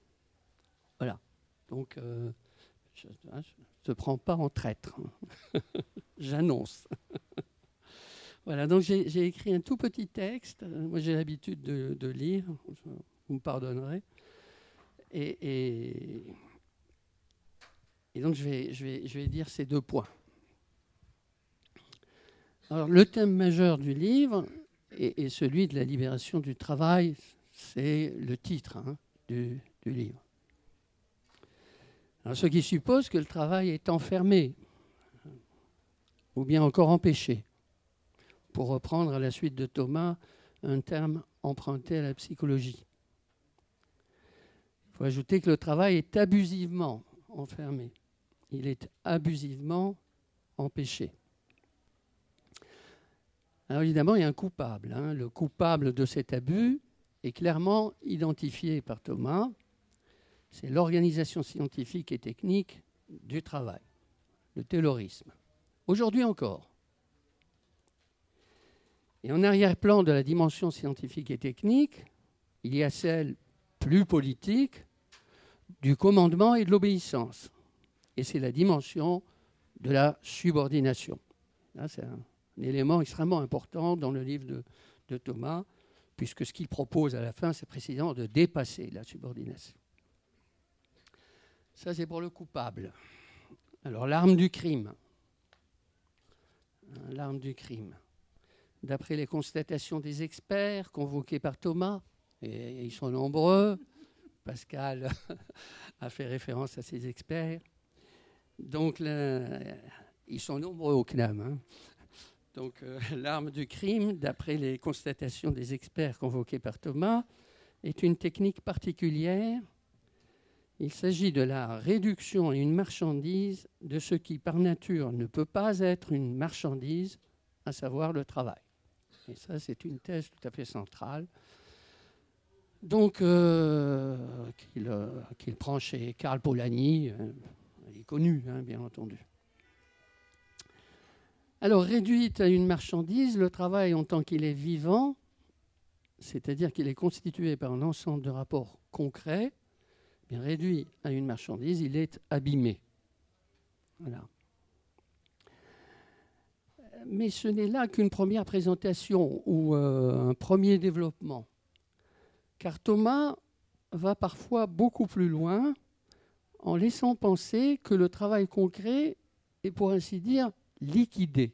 Voilà. Donc euh, je ne te prends pas en traître. J'annonce. voilà, donc j'ai écrit un tout petit texte. Moi j'ai l'habitude de, lire, vous me pardonnerez. et donc je vais, je vais, je vais dire ces deux points. Alors le thème majeur du livre est, celui de la libération du travail, c'est le titre hein, du, du, livre. Alors, ce qui suppose que le travail est enfermé ou bien encore empêché, pour reprendre à la suite de Thomas un terme emprunté à la psychologie. Il faut ajouter que le travail est abusivement enfermé il est abusivement empêché. Alors évidemment, il y a un coupable. Hein. Le coupable de cet abus est clairement identifié par Thomas. C'est l'organisation scientifique et technique du travail, le terrorisme. Aujourd'hui encore. Et en arrière-plan de la dimension scientifique et technique, il y a celle plus politique du commandement et de l'obéissance et c'est la dimension de la subordination. C'est un, élément extrêmement important dans le livre de, de Thomas, puisque ce qu'il propose à la fin, c'est précisément de dépasser la subordination. Ça, c'est pour le coupable. Alors, l'arme du crime. Hein, l'arme du crime. D'après les constatations des experts convoqués par Thomas, et ils sont nombreux, Pascal a fait référence à ces experts, donc, ils sont nombreux au CNAM. Hein. Donc, euh, l'arme du crime, d'après les constatations des experts convoqués par Thomas, est une technique particulière. Il s'agit de la réduction à une marchandise de ce qui, par nature, ne peut pas être une marchandise, à savoir le travail. Et ça, c'est une thèse tout à fait centrale. Donc, euh, euh, qu'il prend chez Karl Polanyi, il connu, hein, bien entendu. Alors, réduite à une marchandise, le travail en tant qu'il est vivant, c'est-à-dire qu'il est constitué par un ensemble de rapports concrets, bien réduit à une marchandise, il est abîmé. Mais ce n'est là qu'une première présentation ou euh, un premier développement. Car Thomas va parfois beaucoup plus loin en laissant penser que le travail concret est pour ainsi dire liquidé.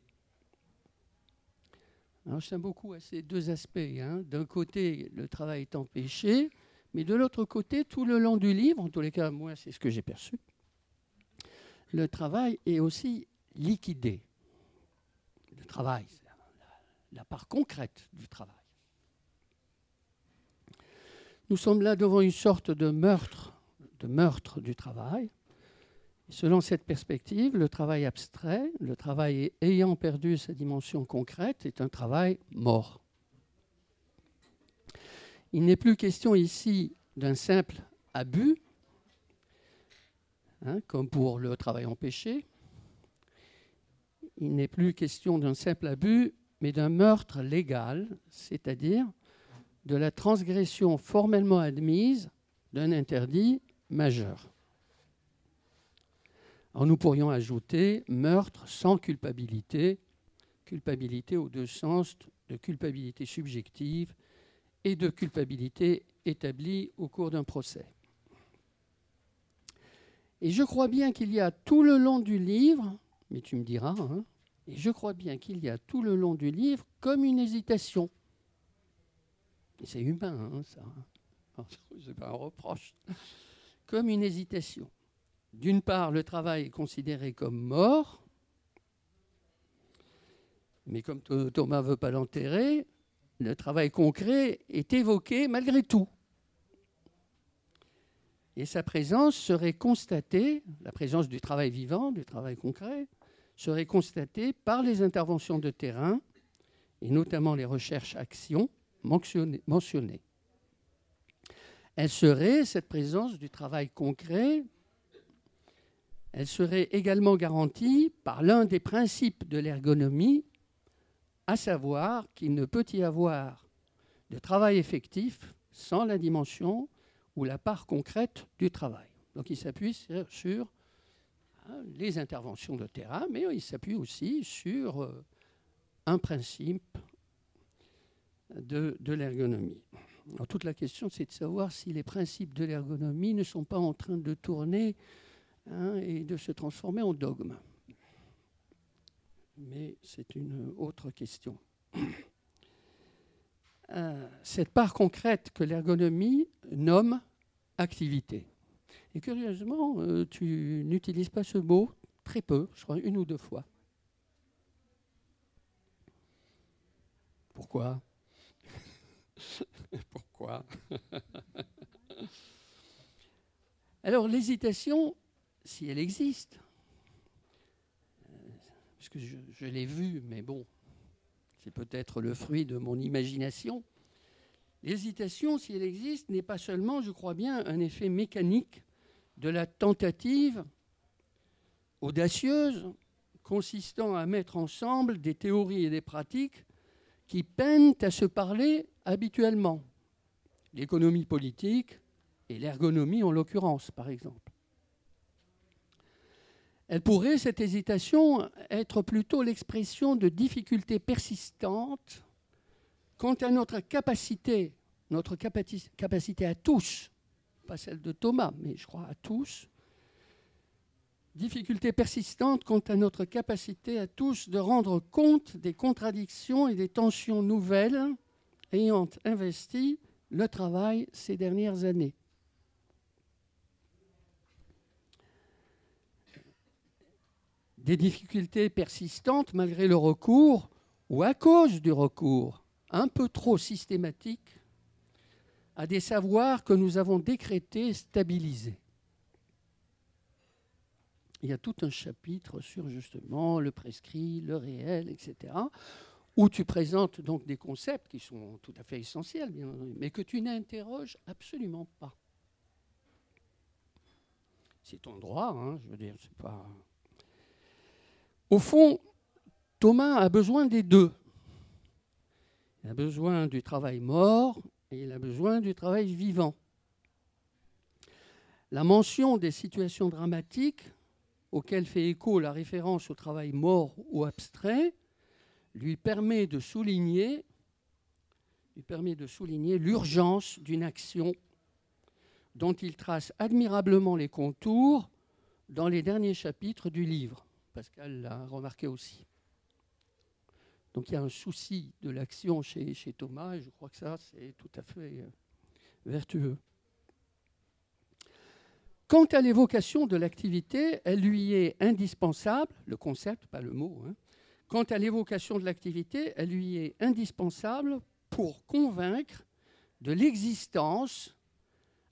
Alors, je tiens beaucoup à ces deux aspects. Hein. D'un côté, le travail est empêché, mais de l'autre côté, tout le long du livre, en tous les cas, moi, c'est ce que j'ai perçu, le travail est aussi liquidé. Le travail, c'est la part concrète du travail. Nous sommes là devant une sorte de meurtre, de meurtre du travail, Selon cette perspective, le travail abstrait, le travail ayant perdu sa dimension concrète, est un travail mort. Il n'est plus question ici d'un simple abus, hein, comme pour le travail empêché. Il n'est plus question d'un simple abus, mais d'un meurtre légal, c'est-à-dire de la transgression formellement admise d'un interdit majeur. Alors nous pourrions ajouter meurtre sans culpabilité, culpabilité aux deux sens de culpabilité subjective et de culpabilité établie au cours d'un procès. Et je crois bien qu'il y a tout le long du livre, mais tu me diras, hein, et je crois bien qu'il y a tout le long du livre comme une hésitation. C'est humain, hein, ça. C'est pas un reproche. Comme une hésitation. D'une part, le travail est considéré comme mort, mais comme Thomas ne veut pas l'enterrer, le travail concret est évoqué malgré tout. Et sa présence serait constatée, la présence du travail vivant, du travail concret, serait constatée par les interventions de terrain, et notamment les recherches-actions mentionnées. Elle serait, cette présence du travail concret, elle serait également garantie par l'un des principes de l'ergonomie, à savoir qu'il ne peut y avoir de travail effectif sans la dimension ou la part concrète du travail. Donc il s'appuie sur, hein, les interventions de terrain, mais il s'appuie aussi sur euh, un principe de, de l'ergonomie. Toute la question, c'est de savoir si les principes de l'ergonomie ne sont pas en train de tourner Hein, et de se transformer en dogme. Mais c'est une autre question. Euh, cette part concrète que l'ergonomie nomme activité. Et curieusement, euh, tu n'utilises pas ce mot très peu, je crois une ou deux fois. Pourquoi? Pourquoi? Alors l'hésitation, si elle existe, euh, parce que je, l'ai vue, mais bon, c'est peut-être le fruit de mon imagination. L'hésitation, si elle existe, n'est pas seulement, je crois bien, un effet mécanique de la tentative audacieuse consistant à mettre ensemble des théories et des pratiques qui peinent à se parler habituellement. L'économie politique et l'ergonomie en l'occurrence, par exemple. Elle pourrait, cette hésitation, être plutôt l'expression de difficultés persistantes quant à notre capacité, notre capacité à tous, pas celle de Thomas, mais je crois à tous, difficultés persistantes quant à notre capacité à tous de rendre compte des contradictions et des tensions nouvelles ayant investi le travail ces dernières années. des difficultés persistantes malgré le recours ou à cause du recours un peu trop systématique à des savoirs que nous avons décrétés stabilisés. Il y a tout un chapitre sur justement le prescrit, le réel, etc., où tu présentes donc des concepts qui sont tout à fait essentiels, mais que tu n'interroges absolument pas. C'est ton droit, hein, je veux dire, c'est pas. Au fond, Thomas a besoin des deux. Il a besoin du travail mort et il a besoin du travail vivant. La mention des situations dramatiques auxquelles fait écho la référence au travail mort ou abstrait lui permet de souligner l'urgence d'une action dont il trace admirablement les contours dans les derniers chapitres du livre. Pascal l'a remarqué aussi. Donc il y a un souci de l'action chez, chez, Thomas, et je crois que ça, c'est tout à fait euh, vertueux. Quant à l'évocation de l'activité, elle lui est indispensable, le concept, pas le mot, hein. Quant à l'évocation de l'activité, elle lui est indispensable pour convaincre de l'existence,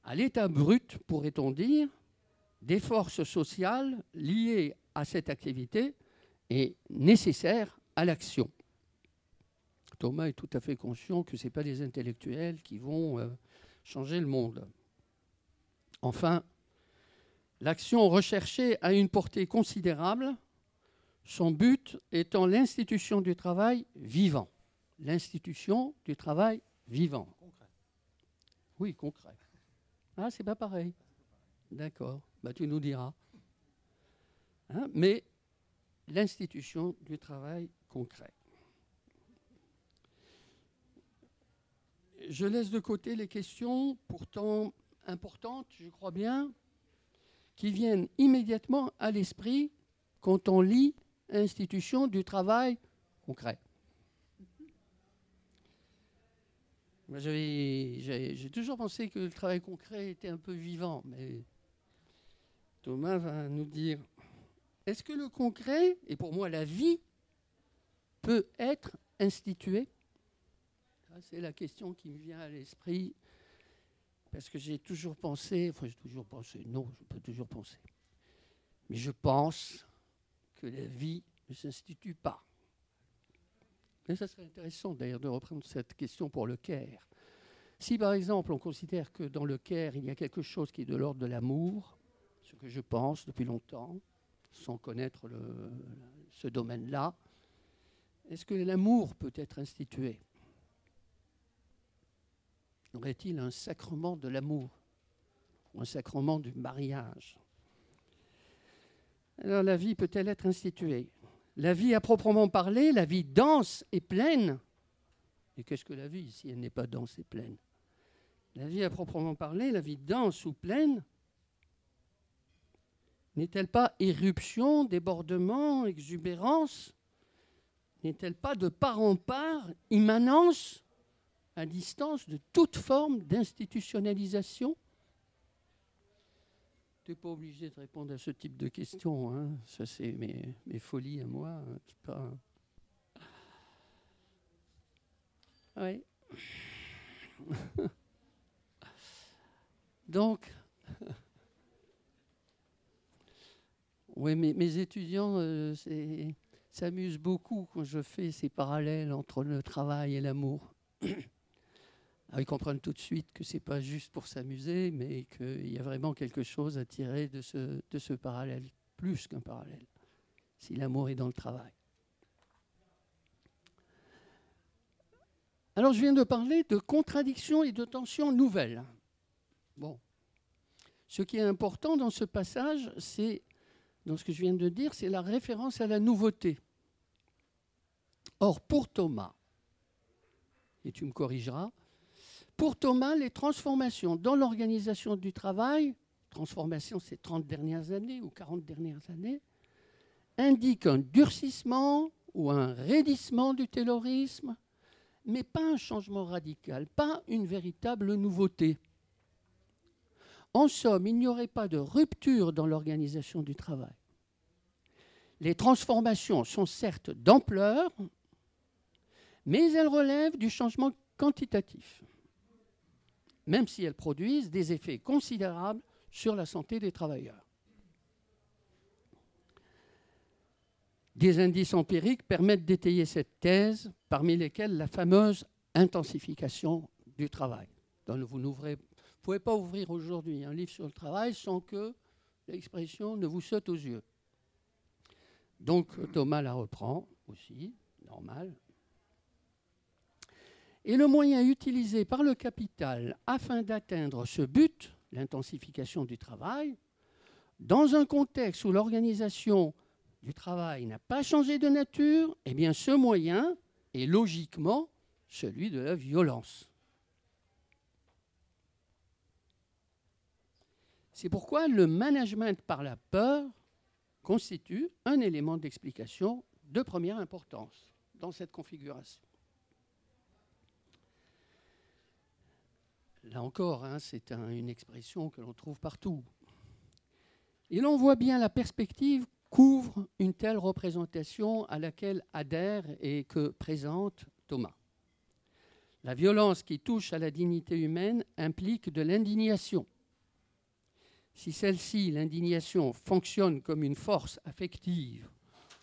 à l'état brut, pourrait-on dire, des forces sociales liées à cette activité et nécessaires à l'action. Thomas est tout à fait conscient que ce n'est pas les intellectuels qui vont euh, changer le monde. Enfin, l'action recherchée a une portée considérable, son but étant l'institution du travail vivant. L'institution du travail vivant. Concret. Oui, concret. Ah, c'est pas pareil. D'accord. Bah, tu nous diras. Hein, mais l'institution du travail concret. je laisse de côté les questions, pourtant importantes, je crois bien, qui viennent immédiatement à l'esprit quand on lit institution du travail concret. J'ai toujours pensé que le travail concret était un peu vivant, mais Thomas va nous dire, est-ce que le concret, et pour moi la vie, peut être institué? C'est la question qui me vient à l'esprit, parce que j'ai toujours pensé, enfin j'ai toujours pensé, non, je peux toujours penser, mais je pense que la vie ne s'institue pas. Mais ça serait intéressant d'ailleurs de reprendre cette question pour le Caire. Si par exemple on considère que dans le Caire il y a quelque chose qui est de l'ordre de l'amour, ce que je pense depuis longtemps, sans connaître ce domaine-là, est-ce que l'amour peut être institué? Aurait-il un sacrement de l'amour ou un sacrement du mariage? Alors la vie peut-elle être instituée? La vie à proprement parler, la vie dense et pleine. Et qu'est-ce que la vie si elle n'est pas dense et pleine? La vie à proprement parler, la vie dense ou pleine, n'est-elle pas éruption, débordement, exubérance? N'est-elle pas de part en part immanence à distance de toute forme d'institutionnalisation? Tu n'es pas obligé de répondre à ce type de questions. Hein. Ça, c'est mes, folies à moi. Hein. Pas... Oui. Donc, oui, mes, mes étudiants euh, s'amusent beaucoup quand je fais ces parallèles entre le travail et l'amour. Ils comprennent tout de suite que ce n'est pas juste pour s'amuser, mais qu'il y a vraiment quelque chose à tirer de ce, de ce parallèle, plus qu'un parallèle, si l'amour est dans le travail. Alors je viens de parler de contradictions et de tensions nouvelles. Bon. Ce qui est important dans ce passage, c'est, dans ce que je viens de dire, c'est la référence à la nouveauté. Or, pour Thomas, et tu me corrigeras, pour Thomas, les transformations dans l'organisation du travail, transformation ces 30 dernières années ou 40 dernières années, indiquent un durcissement ou un raidissement du terrorisme, mais pas un changement radical, pas une véritable nouveauté. En somme, il n'y aurait pas de rupture dans l'organisation du travail. Les transformations sont certes d'ampleur, mais elles relèvent du changement quantitatif, même si elles produisent des effets considérables sur la santé des travailleurs. Des indices empiriques permettent d'étayer cette thèse, parmi lesquels la fameuse intensification du travail. vous ne pouvez pas ouvrir aujourd'hui un livre sur le travail sans que l'expression ne vous saute aux yeux. Donc Thomas la reprend aussi, normal. Et le moyen utilisé par le capital afin d'atteindre ce but, l'intensification du travail, dans un contexte où l'organisation du travail n'a pas changé de nature, eh bien ce moyen est logiquement celui de la violence. C'est pourquoi le management par la peur constitue un élément d'explication de première importance dans cette configuration. Là encore, hein, c'est une expression que l'on trouve partout. Et l'on voit bien la perspective couvre une telle représentation à laquelle adhère et que présente Thomas. La violence qui touche à la dignité humaine implique de l'indignation. Si celle-ci, l'indignation, fonctionne comme une force affective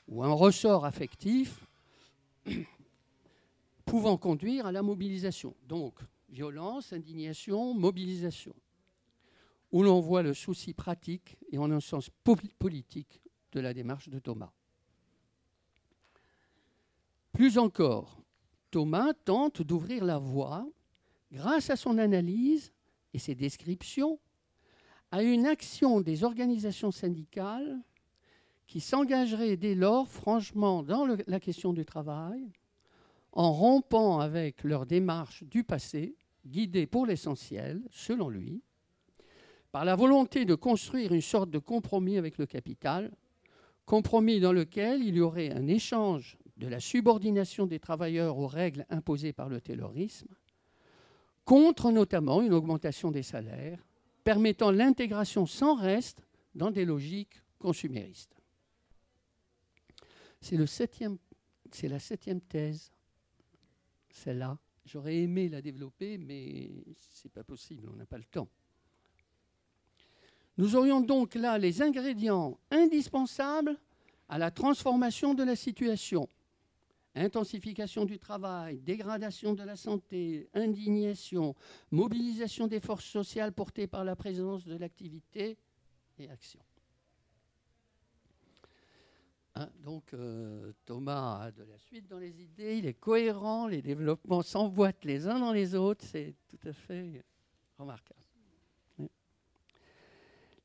ou un ressort affectif, pouvant conduire à la mobilisation. Donc, violence, indignation, mobilisation. Où l'on voit le souci pratique et en un sens politique de la démarche de Thomas. Plus encore, Thomas tente d'ouvrir la voie, grâce à son analyse et ses descriptions, à une action des organisations syndicales qui s'engagerait dès lors franchement dans la question du travail, en rompant avec leur démarche du passé, guidée pour l'essentiel, selon lui, par la volonté de construire une sorte de compromis avec le capital, compromis dans lequel il y aurait un échange de la subordination des travailleurs aux règles imposées par le terrorisme, contre notamment une augmentation des salaires, permettant l'intégration sans reste dans des logiques consuméristes. C'est la septième thèse, celle-là. J'aurais aimé la développer, mais ce n'est pas possible, on n'a pas le temps. Nous aurions donc là les ingrédients indispensables à la transformation de la situation. Intensification du travail, dégradation de la santé, indignation, mobilisation des forces sociales portées par la présence de l'activité et action. Hein, donc euh, Thomas a de la suite dans les idées, il est cohérent, les développements s'emboîtent les uns dans les autres, c'est tout à fait remarquable.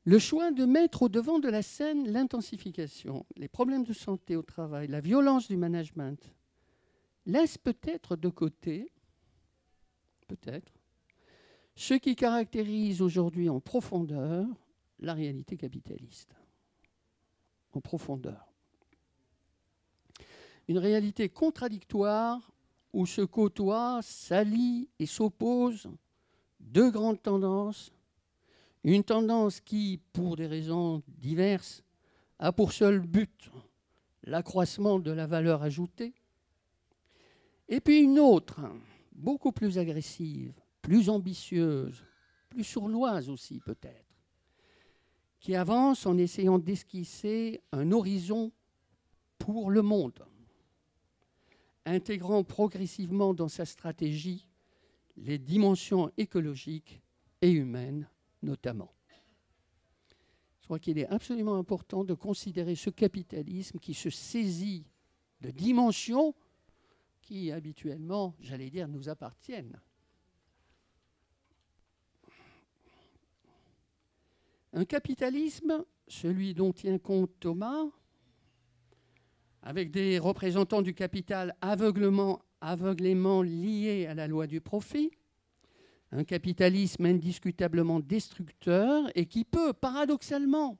Le choix de mettre au devant de la scène l'intensification, les problèmes de santé au travail, la violence du management, laisse peut-être de côté, peut-être, ce qui caractérise aujourd'hui en profondeur la réalité capitaliste. En profondeur. Une réalité contradictoire où se côtoient, s'allient et s'opposent deux grandes tendances une tendance qui, pour des raisons diverses, a pour seul but l'accroissement de la valeur ajoutée. Et puis une autre, beaucoup plus agressive, plus ambitieuse, plus sournoise aussi peut-être, qui avance en essayant d'esquisser un horizon pour le monde, intégrant progressivement dans sa stratégie les dimensions écologiques et humaines notamment. Je crois qu'il est absolument important de considérer ce capitalisme qui se saisit de dimensions qui habituellement, j'allais dire, nous appartiennent. Un capitalisme, celui dont tient compte Thomas, avec des représentants du capital aveuglement, aveuglément liés à la loi du profit, un capitalisme indiscutablement destructeur et qui peut paradoxalement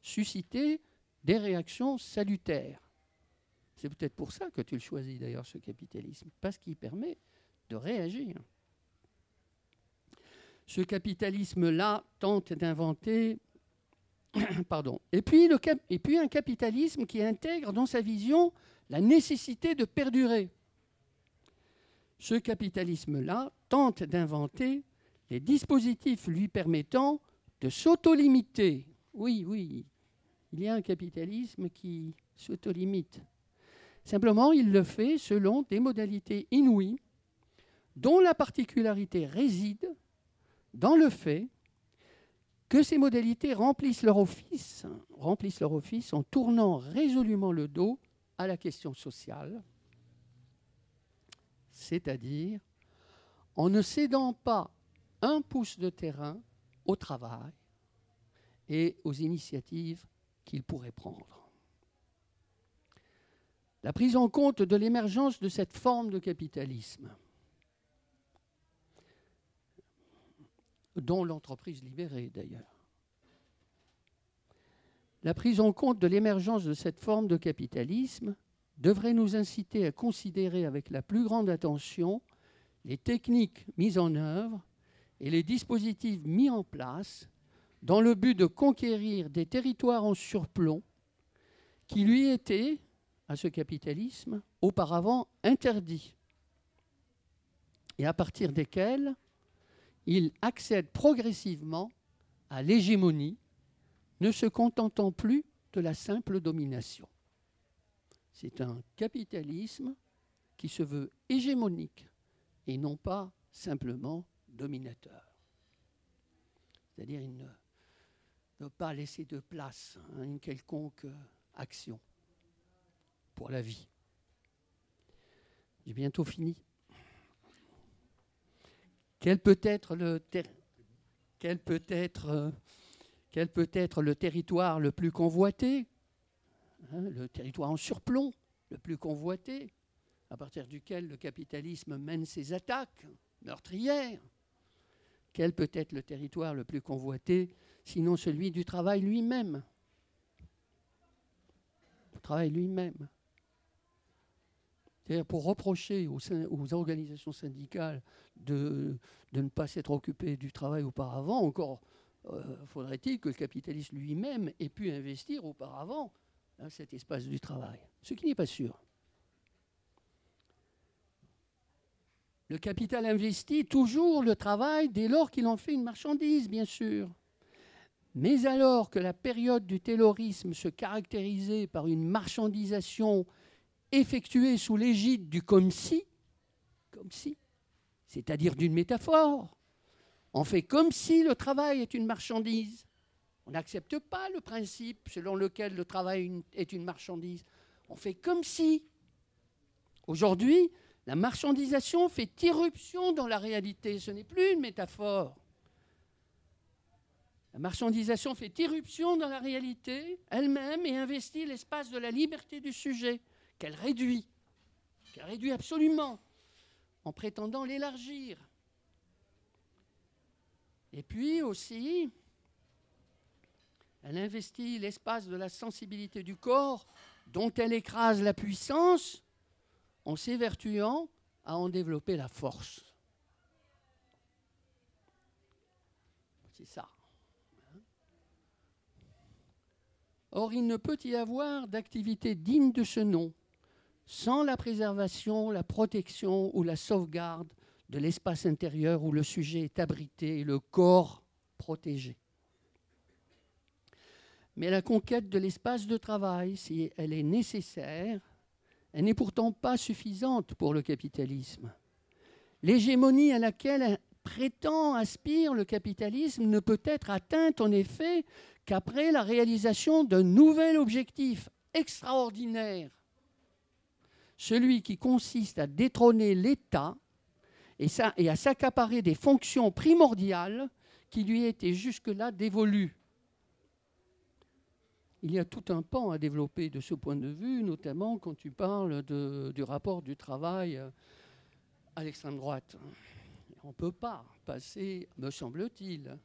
susciter des réactions salutaires. C'est peut-être pour ça que tu le choisis d'ailleurs, ce capitalisme, parce qu'il permet de réagir. Ce capitalisme-là tente d'inventer. Pardon. Et puis, et puis un capitalisme qui intègre dans sa vision la nécessité de perdurer ce capitalisme-là tente d'inventer les dispositifs lui permettant de s'auto-limiter. Oui, oui, il y a un capitalisme qui s'auto-limite. Simplement, il le fait selon des modalités inouïes, dont la particularité réside dans le fait que ces modalités remplissent leur office, remplissent leur office en tournant résolument le dos à la question sociale, c'est-à-dire en ne cédant pas un pouce de terrain au travail et aux initiatives qu'il pourrait prendre. La prise en compte de l'émergence de cette forme de capitalisme, dont l'entreprise libérée d'ailleurs. La prise en compte de l'émergence de cette forme de capitalisme devrait nous inciter à considérer avec la plus grande attention les techniques mises en œuvre et les dispositifs mis en place dans le but de conquérir des territoires en surplomb qui lui étaient, à ce capitalisme, auparavant interdits, et à partir desquels il accède progressivement à l'hégémonie, ne se contentant plus de la simple domination. C'est un capitalisme qui se veut hégémonique et non pas simplement dominateur. C'est-à-dire il ne veut pas laisser de place à une quelconque action pour la vie. J'ai bientôt fini. Quel peut être le, quel peut être, le territoire le plus convoité hein, Le territoire en surplomb, le plus convoité, à partir duquel le capitalisme mène ses attaques meurtrières? Quel peut être le territoire le plus convoité, sinon celui du travail lui-même? Travail lui-même. Pour reprocher aux, organisations syndicales de, ne pas s'être occupées du travail auparavant, encore euh, faudrait-il que le capitaliste lui-même ait pu investir auparavant cet espace du travail. Ce qui n'est pas sûr. Le capital investit toujours le travail dès lors qu'il en fait une marchandise, bien sûr. Mais alors que la période du taylorisme se caractérisait par une marchandisation effectuée sous l'égide du comme si, comme si, c'est-à-dire d'une métaphore. On fait comme si le travail est une marchandise. On n'accepte pas le principe selon lequel le travail est une marchandise. On fait comme si. Aujourd'hui, la marchandisation fait irruption dans la réalité. Ce n'est plus une métaphore. La marchandisation fait irruption dans la réalité elle-même et investit l'espace de la liberté du sujet qu'elle réduit, qu'elle réduit absolument, en prétendant l'élargir. Et puis aussi, elle investit l'espace de la sensibilité du corps dont elle écrase la puissance en s'évertuant à en développer la force. C'est ça. Or, il ne peut y avoir d'activité digne de ce nom sans la préservation, la protection ou la sauvegarde de l'espace intérieur où le sujet est abrité et le corps protégé. Mais la conquête de l'espace de travail, si elle est nécessaire, elle n'est pourtant pas suffisante pour le capitalisme. L'hégémonie à laquelle prétend, aspire le capitalisme ne peut être atteinte en effet qu'après la réalisation d'un nouvel objectif extraordinaire celui qui consiste à détrôner l'État et, à s'accaparer des fonctions primordiales qui lui étaient jusque-là dévolues. Il y a tout un pan à développer de ce point de vue, notamment quand tu parles du rapport du travail euh, à l'extrême droite. On ne peut pas passer, me semble-t-il,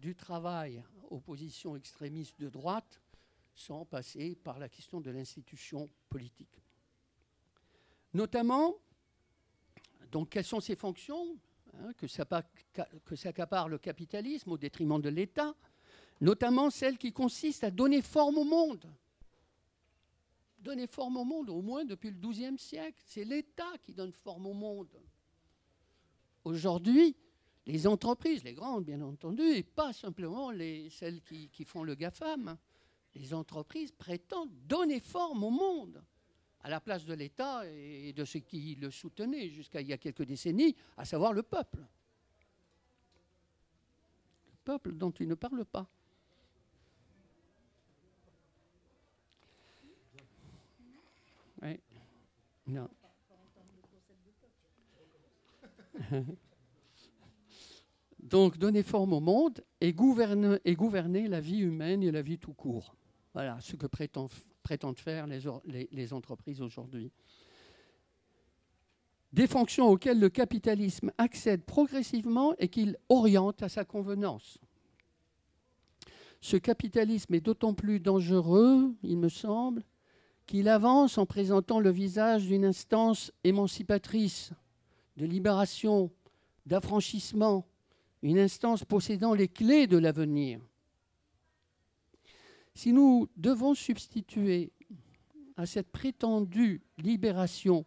du travail aux positions extrémistes de droite sans passer par la question de l'institution politique. Notamment, donc, quelles sont ces fonctions hein, que, s'accapare le capitalisme au détriment de l'État Notamment celles qui consistent à donner forme au monde. Donner forme au monde, au moins depuis le XIIe siècle. C'est l'État qui donne forme au monde. Aujourd'hui, les entreprises, les grandes bien entendu, et pas simplement les, celles qui, qui font le GAFAM, les entreprises prétendent donner forme au monde à la place de l'État et de ceux qui le soutenaient jusqu'à il y a quelques décennies, à savoir le peuple. Le peuple dont il ne parle pas. Donc donner forme au monde et gouverner, et gouverner, la vie humaine et la vie tout court. Voilà ce que prétendent, prétendent faire les, entreprises aujourd'hui. Des fonctions auxquelles le capitalisme accède progressivement et qu'il oriente à sa convenance. Ce capitalisme est d'autant plus dangereux, il me semble, qu'il avance en présentant le visage d'une instance émancipatrice, de libération, d'affranchissement, une instance possédant les clés de l'avenir. Si nous devons substituer à cette prétendue libération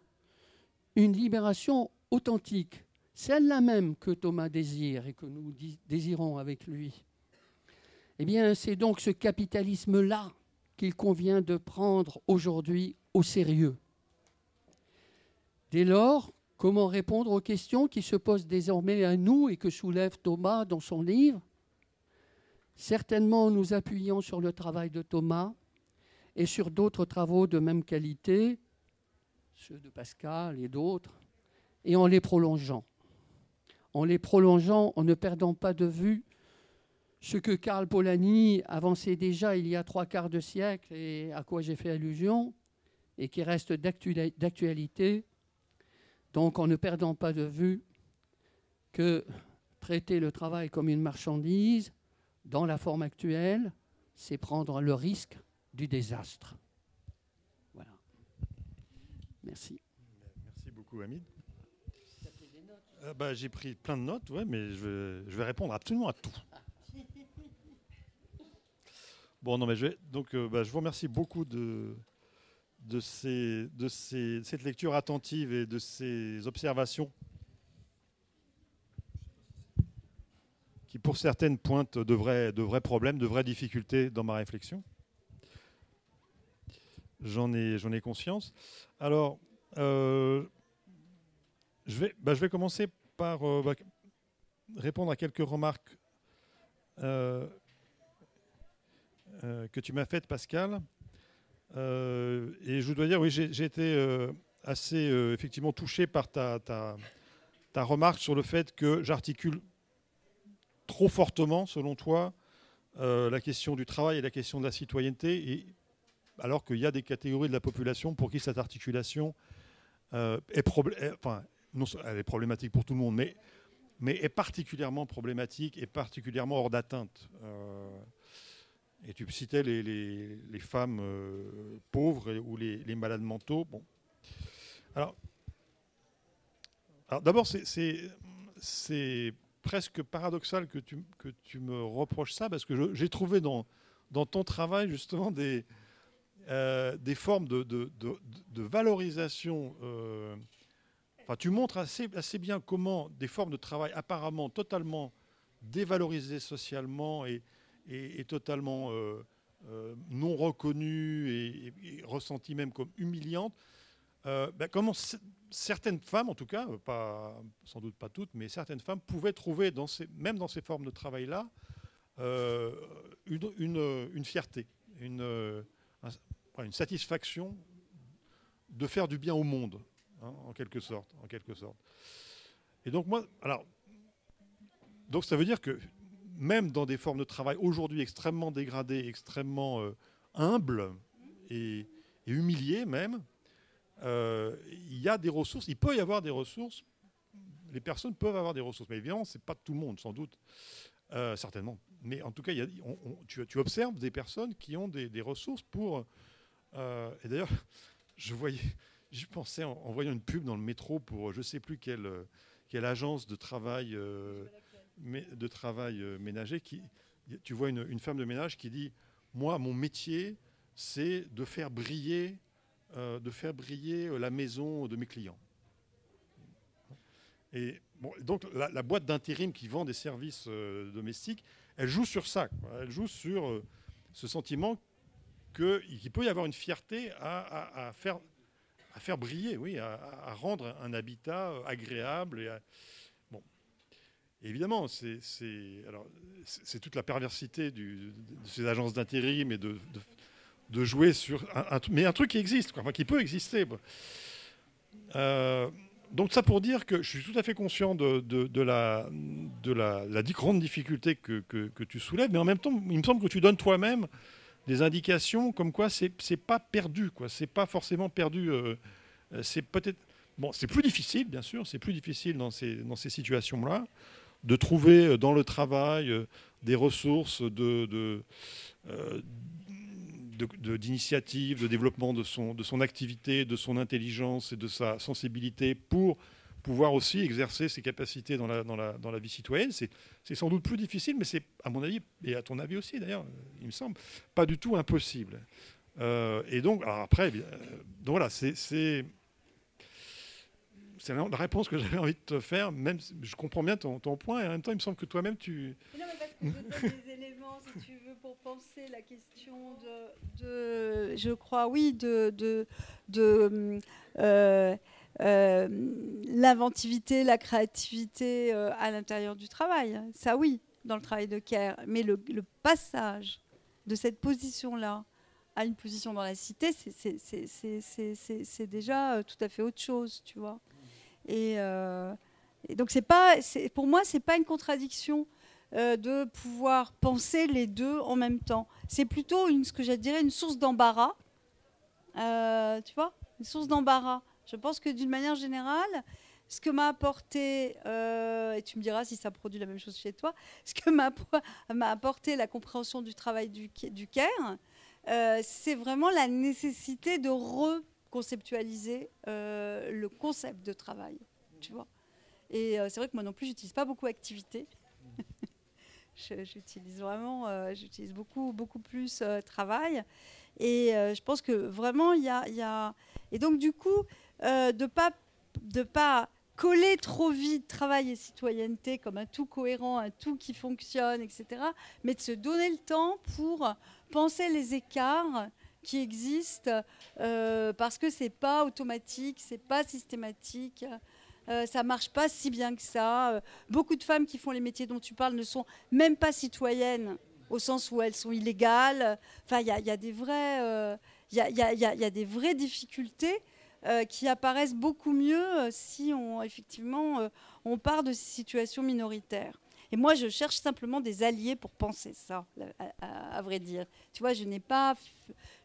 une libération authentique, celle-là même que Thomas désire et que nous désirons avec lui, eh bien c'est donc ce capitalisme-là qu'il convient de prendre aujourd'hui au sérieux. Dès lors, comment répondre aux questions qui se posent désormais à nous et que soulève Thomas dans son livre? Certainement nous appuyant sur le travail de Thomas et sur d'autres travaux de même qualité, ceux de Pascal et d'autres, et en les prolongeant. En les prolongeant, en ne perdant pas de vue ce que Karl Polanyi avançait déjà il y a trois quarts de siècle et à quoi j'ai fait allusion, et qui reste d'actualité, donc en ne perdant pas de vue que traiter le travail comme une marchandise, dans la forme actuelle, c'est prendre le risque du désastre. Voilà. Merci. Merci beaucoup, Hamid. Euh, bah, J'ai pris plein de notes, ouais, mais je vais, je vais répondre absolument à tout. Bon, non, mais je, vais, donc, euh, bah, je vous remercie beaucoup de, de, ces, de ces, cette lecture attentive et de ces observations qui, pour certaines, pointent de vrais, de vrais problèmes, de vraies difficultés dans ma réflexion. J'en ai, ai conscience. Alors, euh, je, vais, bah, je vais commencer par euh, bah, répondre à quelques remarques euh, que tu m'as faites, Pascal. Et je dois dire, oui, j'ai été assez effectivement touché par ta, ta, ta, remarque sur le fait que j'articule trop fortement, selon toi, la question du travail et la question de la citoyenneté, et, alors qu'il y a des catégories de la population pour qui cette articulation elle est problématique pour tout le monde, mais, est particulièrement problématique et particulièrement hors d'atteinte. Euh, et tu citais les, femmes euh, pauvres ou les, malades mentaux. Bon. Alors d'abord, c'est presque paradoxal que tu, que tu me reproches ça, parce que j'ai trouvé dans, dans ton travail justement des, euh, des formes de, de, de, valorisation. Euh, tu montres assez, assez bien comment des formes de travail apparemment totalement dévalorisées socialement et, est totalement euh, non reconnue et, et, ressentie même comme humiliante, euh, ben comment certaines femmes, en tout cas, pas, sans doute pas toutes, mais certaines femmes pouvaient trouver, même dans ces formes de travail-là, euh, une, fierté, une, un, une, satisfaction de faire du bien au monde, hein, en quelque sorte. Et donc moi, alors, donc ça veut dire que même dans des formes de travail aujourd'hui extrêmement dégradées, extrêmement euh, humbles et, humiliées même, euh, il y a des ressources, il peut y avoir des ressources, les personnes peuvent avoir des ressources, mais évidemment, ce n'est pas tout le monde, sans doute, euh, certainement. Mais en tout cas, tu, observes des personnes qui ont des, ressources pour... Euh, et d'ailleurs, je voyais, j'y pensais en, voyant une pub dans le métro pour je ne sais plus quelle, quelle agence de travail de travail ménager, qui, tu vois une, femme de ménage qui dit Moi, mon métier, c'est de faire briller, de faire briller la maison de mes clients. Et donc la, boîte d'intérim qui vend des services euh, domestiques, elle joue sur ça. Elle joue sur euh, ce sentiment qu'il peut y avoir une fierté à, faire, briller, oui, à, rendre un habitat euh, agréable. Et bon. Évidemment, c'est toute la perversité de ces agences d'intérim et de- de jouer sur un, mais un truc qui existe, quoi, enfin, qui peut exister. Euh, donc ça pour dire que je suis tout à fait conscient de, de- la, de la, la grande difficulté que, que- tu soulèves, mais en même temps, il me semble que tu donnes toi-même des indications comme quoi c'est pas perdu, quoi. C'est pas forcément perdu. euh, euh, c'est peut-être bon, c'est plus difficile, bien sûr, c'est plus difficile dans ces dans ces situations-là de trouver dans le travail des ressources de, de- de- d'initiative, de, développement de son, de son activité, de son intelligence et de sa sensibilité pour pouvoir aussi exercer ses capacités dans la, dans la, dans la vie citoyenne. C'est, sans doute plus difficile, mais c'est, à mon avis, et à ton avis aussi d'ailleurs, il me semble, pas du tout impossible. Euh, et donc, alors après, eh euh, donc voilà, c'est, c'est, la réponse que j'avais envie de te faire, même je comprends bien ton, ton point, et en même temps, il me semble que toi-même, tu, Mais non, mais parce que je donne des éléments, si tu veux, pour penser la question de, je crois, oui, de, de, de euh, euh, l'inventivité, la créativité euh, à l'intérieur du travail. Ça, oui, dans le travail de care. Mais le, le passage de cette position-là à une position dans la cité, c'est- déjà tout à fait autre chose, tu vois. Et, euh, et donc, c'est pas, pour moi, c'est pas une contradiction euh, de pouvoir penser les deux en même temps. C'est plutôt une, ce que je dirais une source d'embarras. Euh, tu vois Une source d'embarras. Je pense que d'une manière générale, ce que m'a apporté, et tu me diras si ça produit la même chose chez toi, ce que m'a apporté la compréhension du travail du, du CARE, c'est vraiment la nécessité de reconceptualiser euh, le concept de travail. Tu vois Et euh, c'est vrai que moi non plus, j'utilise pas beaucoup activité. J'utilise vraiment, euh, j'utilise beaucoup, beaucoup plus travail. Et je pense que vraiment, il y a, y a- Et donc, du coup, de pas de pas coller trop vite travail et citoyenneté comme un tout cohérent, un tout qui fonctionne, etc. Mais de se donner le temps pour penser les écarts qui existent euh, parce que c'est pas automatique, c'est pas systématique. Euh, ça marche pas si bien que ça. Euh, beaucoup de femmes qui font les métiers dont tu parles ne sont même pas citoyennes au sens où elles sont illégales. Enfin, il y, a- des vrais, euh, il y, des vraies difficultés euh, qui apparaissent beaucoup mieux si on effectivement on part de ces situations minoritaires. Et moi, je cherche simplement des alliés pour penser ça, à, vrai dire. Tu vois, je n'ai pas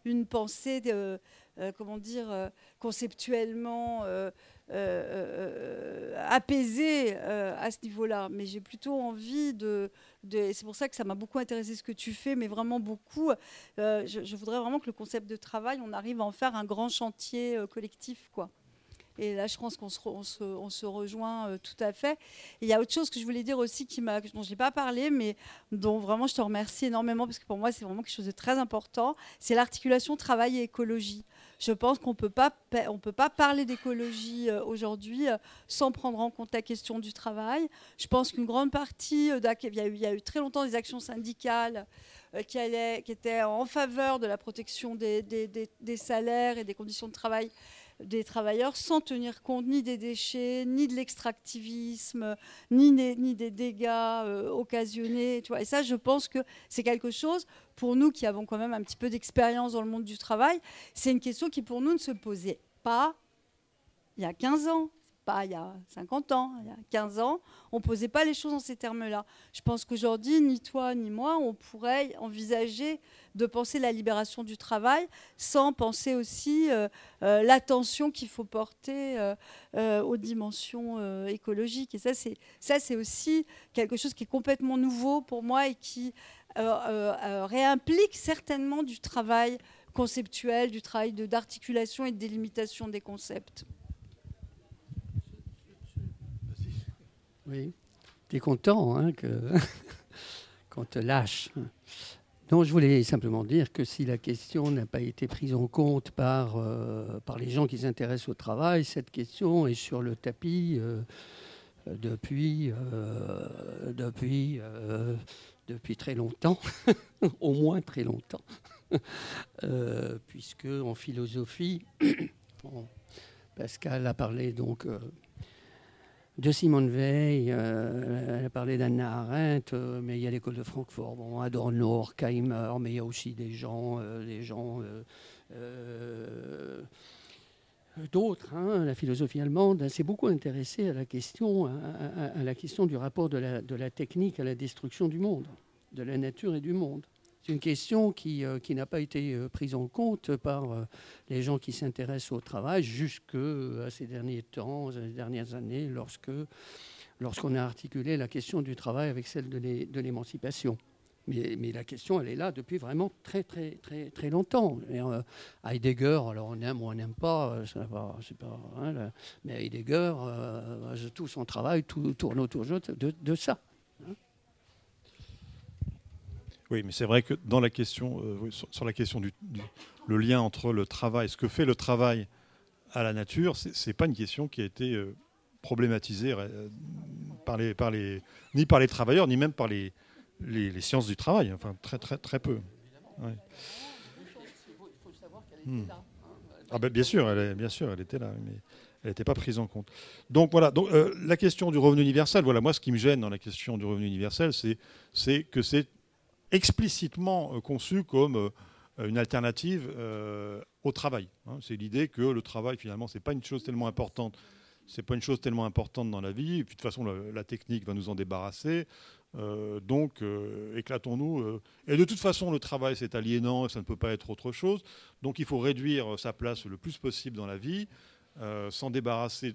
une pensée, euh, comment dire, euh, conceptuellement euh, apaisée à ce niveau-là. Mais j'ai plutôt envie de... de c'est pour ça que ça m'a beaucoup intéressé ce que tu fais, mais vraiment beaucoup. Je, je voudrais vraiment que le concept de travail, on arrive à en faire un grand chantier collectif, quoi. Et là, je pense qu'on se, rejoint euh, tout à fait. Il y a autre chose que je voulais dire aussi dont je n'ai pas parlé, mais dont vraiment je te remercie énormément parce que pour moi, c'est vraiment quelque chose de très important. C'est l'articulation travail et écologie. Je pense qu'on on peut pas parler d'écologie euh, aujourd'hui euh, sans prendre en compte la question du travail. Je pense qu'une grande partie, il y, a eu, très longtemps des actions syndicales qui, étaient en faveur de la protection des salaires et des conditions de travail des travailleurs sans tenir compte ni des déchets, ni de l'extractivisme, ni, des- dégâts euh, occasionnés. Et ça, je pense que c'est quelque chose, pour nous qui avons quand même un petit peu d'expérience dans le monde du travail, c'est une question qui pour nous ne se posait pas il y a 15 ans, pas il y a 50 ans, il y a 15 ans, on ne posait pas les choses en ces termes-là. Je pense qu'aujourd'hui, ni toi ni moi, on pourrait envisager de penser la libération du travail sans penser aussi euh, euh, l'attention qu'il faut porter euh, aux dimensions écologiques. Et ça, c'est aussi quelque chose qui est complètement nouveau pour moi et qui réimplique certainement du travail conceptuel, du travail d'articulation et de délimitation des concepts. Oui. Tu es content hein, qu'on te lâche. Non, je voulais simplement dire que si la question n'a pas été prise en compte par, euh, par les gens qui s'intéressent au travail, cette question est sur le tapis euh, depuis, depuis, depuis très longtemps, au moins très longtemps, puisque en philosophie, Pascal a parlé donc de Simone Veil, euh, elle a parlé d'Anna Arendt, euh, mais il y a l'école de Francfort, bon, Adorno, Horkheimer, mais il y a aussi des gens, euh, des gens d'autres. Hein, la philosophie allemande s'est beaucoup intéressée à la question, à, la question du rapport de la, de la technique à la destruction du monde, de la nature et du monde. C'est une question qui, euh, n'a pas été euh, prise en compte par euh, les gens qui s'intéressent au travail jusque à ces derniers temps, ces dernières années, lorsque lorsqu'on a articulé la question du travail avec celle de l'émancipation. Mais, la question, elle est là depuis vraiment très, très, très, très longtemps. Heidegger, alors on aime ou on n'aime pas, pas, pas hein, mais Heidegger, tout son travail tourne autour de, de ça. Oui, mais c'est vrai que dans la question, euh, sur, la question du, le lien entre le travail, ce que fait le travail à la nature, c'est n'est pas une question qui a été euh, problématisée euh, par les, par les, ni par les travailleurs, ni même par les, les, sciences du travail. Enfin, très, très, très peu. Hmm. Ah ben, bien sûr, elle est, bien sûr, elle était là, mais elle n'était pas prise en compte. Donc voilà. Donc la question du revenu universel. Voilà, moi, ce qui me gêne dans la question du revenu universel, c'est que c'est explicitement euh, conçu comme euh, une alternative euh, au travail. Hein. C'est l'idée que le travail, finalement, c'est pas une chose tellement importante. C'est pas une chose tellement importante dans la vie. Et puis de toute façon, la, technique va nous en débarrasser. donc, éclatons-nous. et de toute façon, le travail, c'est aliénant, ça ne peut pas être autre chose. Donc, il faut réduire sa place le plus possible dans la vie, s'en débarrasser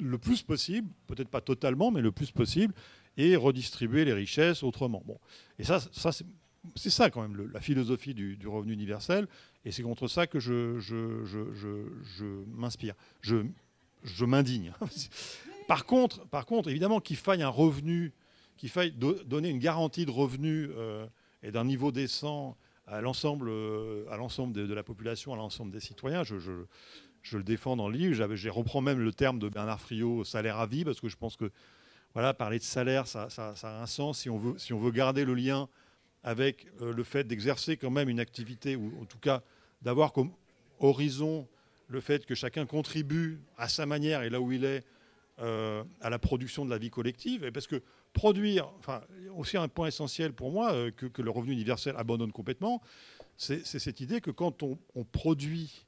le plus possible, peut-être pas totalement, mais le plus possible, et redistribuer les richesses autrement. Bon. Et ça, c'est ça quand même la philosophie du, revenu universel, et c'est contre ça que je, m'inspire, je, m'indigne. par, contre, par contre, évidemment qu'il faille un revenu, qu'il faille donner une garantie de revenu euh, et d'un niveau décent à l'ensemble, euh, de, de, la population, à l'ensemble des citoyens. Je, je, le défends dans le livre. Je reprends même le terme de Bernard Friot, salaire à vie, parce que je pense que voilà, parler de salaire, ça, a un sens si on veut, si on veut garder le lien avec euh, le fait d'exercer quand même une activité, ou en tout cas d'avoir comme horizon le fait que chacun contribue à sa manière et là où il est euh, à la production de la vie collective. Et parce que produire, enfin, aussi un point essentiel pour moi euh, que, le revenu universel abandonne complètement, c'est cette idée que quand on, on produit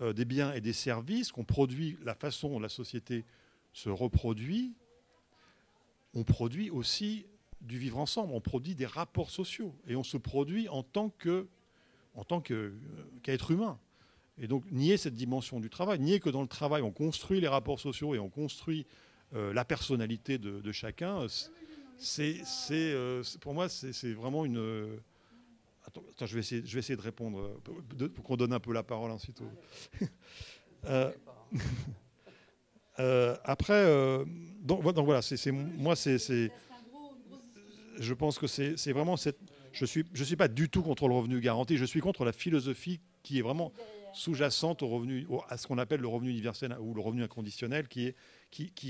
des biens et des services, qu'on produit la façon dont la société se reproduit, on produit aussi du vivre ensemble, on produit des rapports sociaux et on se produit en tant que en tant euh, qu'être humain. Et donc nier cette dimension du travail, nier que dans le travail on construit les rapports sociaux et on construit euh, la personnalité de, chacun, c'est euh, pour moi c'est vraiment une Attends, je, vais essayer, je vais essayer de répondre pour qu'on donne un peu la parole ensuite. Euh, après, euh, donc, voilà, moi, je pense que c'est vraiment. Je suis, je suis pas du tout contre le revenu garanti. Je suis contre la philosophie qui est vraiment sous-jacente au revenu, à ce qu'on appelle le revenu universel ou le revenu inconditionnel, qui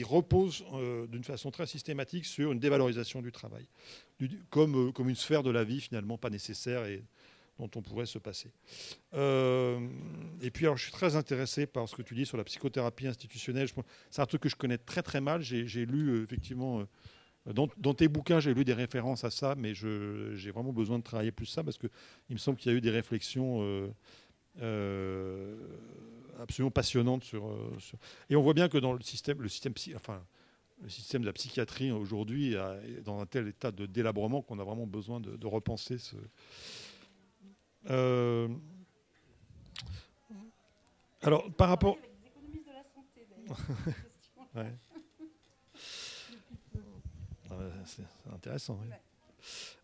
repose euh, d'une façon très systématique sur une dévalorisation du travail, comme une sphère de la vie finalement pas nécessaire dont on pourrait se passer. Euh, et puis, alors, je suis très intéressé par ce que tu dis sur la psychothérapie institutionnelle. C'est un truc que je connais très très mal. J'ai lu euh, effectivement euh, dans, tes bouquins, j'ai lu des références à ça, mais j'ai vraiment besoin de travailler plus ça parce qu'il me semble qu'il y a eu des réflexions absolument passionnantes sur, Et on voit bien que dans le système, le système, enfin, le système de la psychiatrie aujourd'hui est dans un tel état de délabrement qu'on a vraiment besoin de, de repenser ce, euh, alors, par rapport. ouais. C'est intéressant.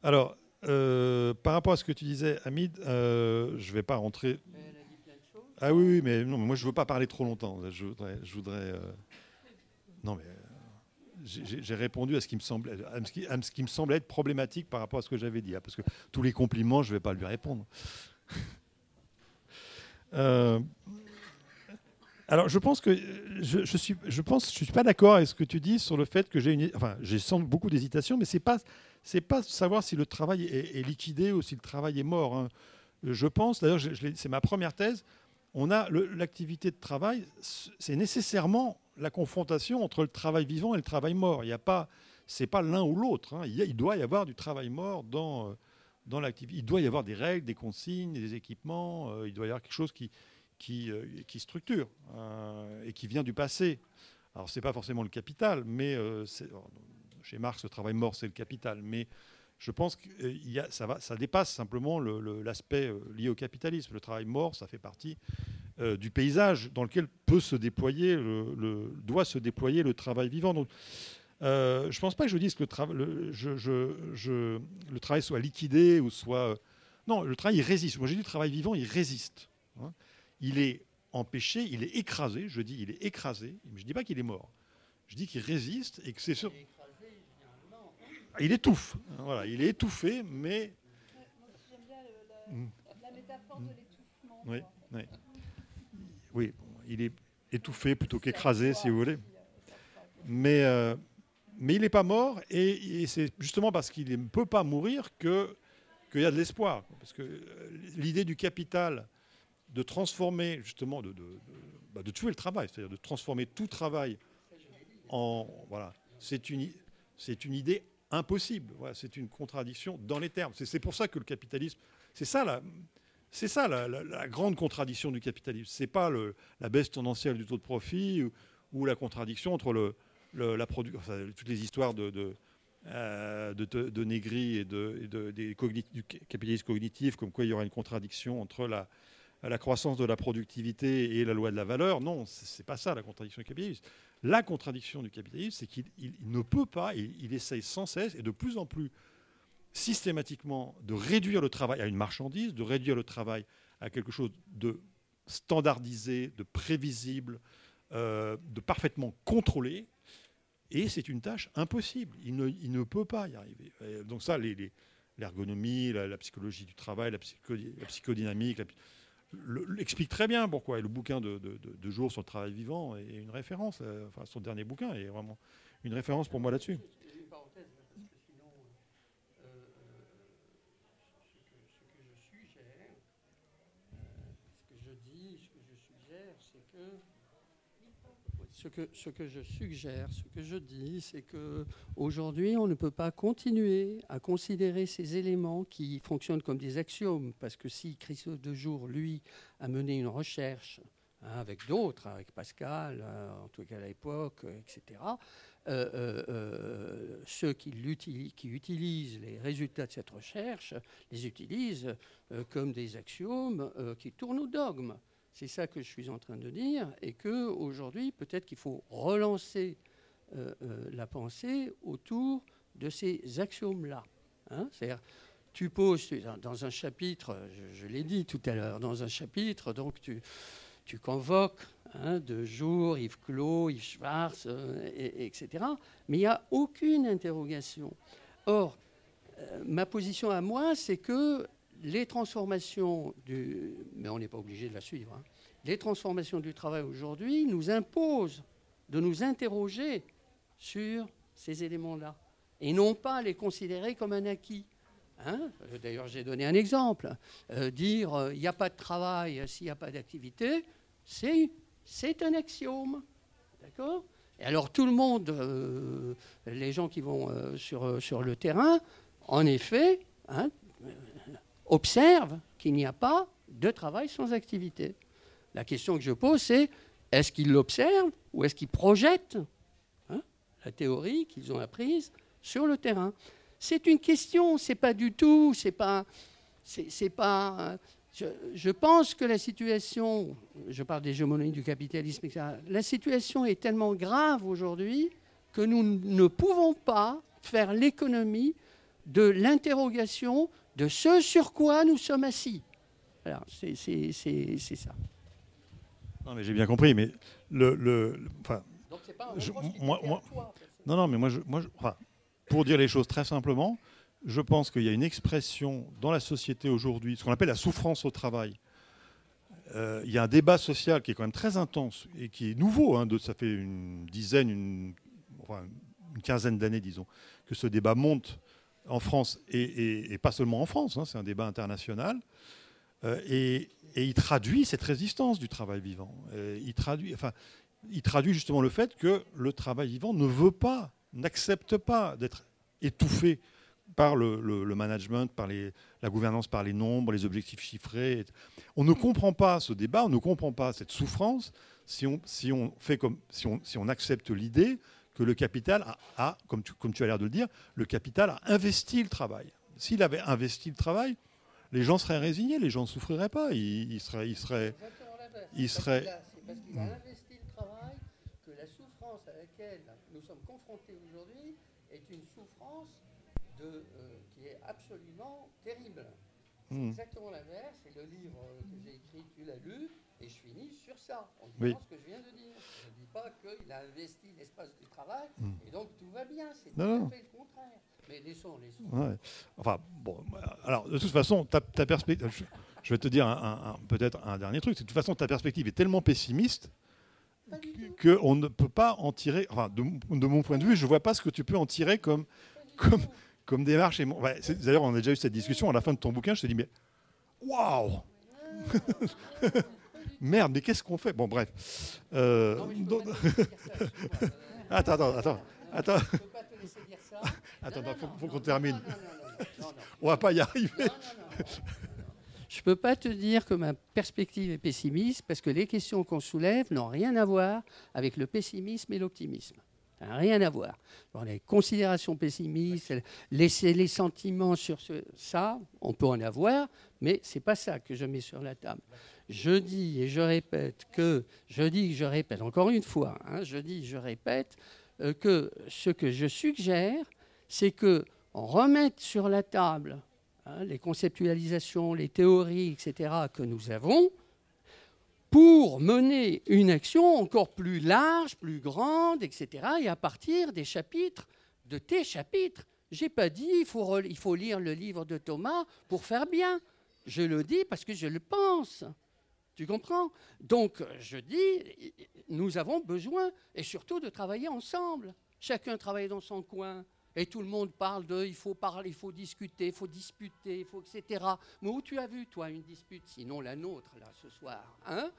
Alors, euh, par rapport à ce que tu disais, Hamid, euh, je ne vais pas rentrer. Ah oui, oui, mais non, mais moi je ne veux pas parler trop longtemps. Je voudrais. Je voudrais Non, mais j'ai répondu à ce, qui me semblait, à ce qui me semblait être problématique par rapport à ce que j'avais dit. Hein, parce que tous les compliments, je ne vais pas lui répondre. Euh, Alors, je pense que je, je suis, je je suis pas d'accord avec ce que tu dis sur le fait que j'ai une, enfin, j'ai beaucoup d'hésitation, mais c'est pas, c'est pas savoir si le travail est, liquidé ou si le travail est mort. hein. Je pense, d'ailleurs, c'est ma première thèse. On a l'activité de travail, c'est nécessairement la confrontation entre le travail vivant et le travail mort. Il n'y a pas, c'est pas l'un ou l'autre. hein. Il, doit y avoir du travail mort dans euh, dans l'activité. Il doit y avoir des règles, des consignes, des équipements. euh, il doit y avoir quelque chose qui qui, euh, structure et qui vient du passé. Alors c'est pas forcément le capital, mais chez Marx le travail mort c'est le capital, mais je pense que ça, va, ça dépasse simplement le- le- l'aspect lié au capitalisme. Le travail mort, ça fait partie euh, du paysage dans lequel peut se déployer, le, le- doit se déployer le travail vivant. Donc, euh, je ne pense pas que je dise que le, trava- le, je- je- je- le travail soit liquidé ou soit... non, le travail, il résiste. Moi, j'ai dit le travail vivant, il résiste. hein. Il est empêché, il est écrasé. Je dis il est écrasé, mais je ne dis pas qu'il est mort. Je dis qu'il résiste et que c'est sûr... Il étouffe. hein, Voilà, il est étouffé, mais... J'aime bien Mm. la métaphore de l'étouffement. Oui, oui. Oui, il est étouffé plutôt qu'écrasé, si vous voulez. Mais, euh, mais il n'est pas mort, et, c'est justement parce qu'il ne peut pas mourir que qu'il y a de l'espoir. Parce que euh, l'idée du capital de transformer, justement, de, de, bah, de tuer le travail, c'est-à-dire de transformer tout travail en... Voilà, c'est une, une idée impossible. Voilà, c'est une contradiction dans les termes. C'est c'est pour ça que le capitalisme... C'est ça, la, c'est ça la, grande contradiction du capitalisme. C'est pas la baisse tendancielle du taux de profit ou, la contradiction entre la toutes les histoires de, de, et, du capitalisme cognitif, comme quoi il y aura une contradiction entre la, croissance de la productivité et la loi de la valeur. Non, c'est pas ça la contradiction du capitalisme. La contradiction du capitalisme, c'est qu'il il- il ne peut pas, il, il essaye sans cesse et de plus en plus systématiquement de réduire le travail à une marchandise, de réduire le travail à quelque chose de standardisé, de prévisible, euh, de parfaitement contrôlé. Et c'est une tâche impossible. Il ne, peut pas y arriver. Donc ça, les- les- l'ergonomie, la, psychologie du travail, la, la psychodynamique, la- le- l'explique très bien pourquoi. Et le bouquin de, de, de- de Jour sur le travail vivant est une référence. euh, Enfin, son dernier bouquin est vraiment une référence pour moi là-dessus. Une parenthèse, parce que sinon, euh, euh, ce, que, ce que je suggère, euh, ce que je dis, ce que je suggère, c'est que ce que, je suggère, ce que je dis, c'est que aujourd'hui, on ne peut pas continuer à considérer ces éléments qui fonctionnent comme des axiomes, parce que si Christophe de Jour, lui, a mené une recherche hein, avec d'autres, avec Pascal, euh, en tout cas à l'époque, euh, etc., euh, euh, ceux qui, utilisent les résultats de cette recherche les utilisent comme des axiomes qui tournent au dogme. C'est ça que je suis en train de dire, et que aujourd'hui, peut-être qu'il faut relancer euh, euh, la pensée autour de ces axiomes-là. hein. C'est-à-dire, tu poses dans, un chapitre, je, l'ai dit tout à l'heure, dans un chapitre, donc tu, tu convoques hein, de jour Yves Clos, Yves euh, et etc. Mais il n'y a aucune interrogation. Or, euh, ma position à moi, c'est que les transformations du. Mais on n'est pas obligé de la suivre. hein. Les transformations du travail aujourd'hui nous imposent de nous interroger sur ces éléments-là et non pas les considérer comme un acquis. Hein Euh, D'ailleurs, j'ai donné un exemple. Euh, dire euh, il n'y a pas de travail s'il n'y a pas d'activité, c'est un axiome. D'accord? Et alors, tout le monde, les gens qui vont sur, sur le terrain, en effet, hein, observent qu'il n'y a pas de travail sans activité. La question que je pose, c'est est-ce qu'ils l'observent ou est-ce qu'ils projettent hein, la théorie qu'ils ont apprise sur le terrain? C'est une question, c'est pas du tout, c'est pas, pas. Je, pense que la situation, je parle d'hégémonie du capitalisme, etc. La situation est tellement grave aujourd'hui que nous ne pouvons pas faire l'économie de l'interrogation de ce sur quoi nous sommes assis. Alors, c'est ça. Non, mais j'ai bien compris, mais le, le- le- enfin, Donc, c'est pas un Je- reproche qui moi- toi, Non, non, mais moi, je, moi je- enfin, pour dire les choses très simplement, je pense qu'il y a une expression dans la société aujourd'hui, ce qu'on appelle la souffrance au travail, euh, il y a un débat social qui est quand même très intense et qui est nouveau. Hein, de, ça fait une dizaine, une, une quinzaine d'années, disons, que ce débat monte en France et, pas seulement en France. Hein, c'est un débat international. Euh, et, il traduit cette résistance du travail vivant. il, traduit, enfin, il traduit justement le fait que le travail vivant ne veut pas, n'accepte pas d'être étouffé par le, management, par la gouvernance, par les nombres, les objectifs chiffrés. On ne comprend pas ce débat, on ne comprend pas cette souffrance si on, fait comme, si on accepte l'idée que le capital a, comme, tu, comme tu as l'air de le dire, le capital a investi le travail. S'il avait investi le travail, les gens seraient résignés, les gens ne souffriraient pas. Ils, ils seraient, ils seraient, ils seraient. Parce qu'il a investi le travail que la souffrance à laquelle nous sommes confrontés aujourd'hui est une souffrance de, euh, qui est absolument terrible. C'est hmm. exactement l'inverse. C'est le livre que j'ai écrit, tu l'as lu, et je finis sur ça, en disant ce que je viens de dire. Pas qu'il a investi l'espace du travail, hmm. et donc tout va bien. C'est tout à fait le contraire. Mais laissons, laissons. Ouais. Enfin, bon, alors de toute façon, ta, ta perspective. Je, vais te dire un, peut-être un dernier truc. De toute façon, ta perspective est tellement pessimiste qu'on ne peut pas en tirer. Enfin, de, de, mon point de vue, je ne vois pas ce que tu peux en tirer comme, comme, comme démarche. Ouais, D'ailleurs, on a déjà eu cette discussion à la fin de ton bouquin. Je te dis, mais waouh Merde, mais qu'est-ce qu'on fait Bon, bref. Euh, attends, attends, attends. Attends. Attends, il faut, qu'on termine. On va pas y arriver. Je ne peux pas te dire que ma perspective est pessimiste parce que les questions qu'on soulève n'ont rien à voir avec le pessimisme et l'optimisme. Rien à voir. les considérations pessimistes, laisser les sentiments sur ça, on peut en avoir, mais ce n'est pas ça que je mets sur la table. Je dis et je répète que, je dis et je répète encore une fois, hein, je dis je répète euh, que ce que je suggère, c'est que on remette sur la table hein, les conceptualisations, les théories, etc., que nous avons, pour mener une action encore plus large, plus grande, etc., et à partir des chapitres, de tes chapitres. J'ai pas dit il il faut lire le livre de Thomas pour faire bien. Je le dis parce que je le pense. Tu comprends? Donc, je dis, nous avons besoin, et surtout, de travailler ensemble. Chacun travaille dans son coin. Et tout le monde parle de, il faut parler, il faut discuter, il faut disputer, il faut, etc. Mais où tu as vu, toi, une dispute, sinon la nôtre, là, ce soir Hein?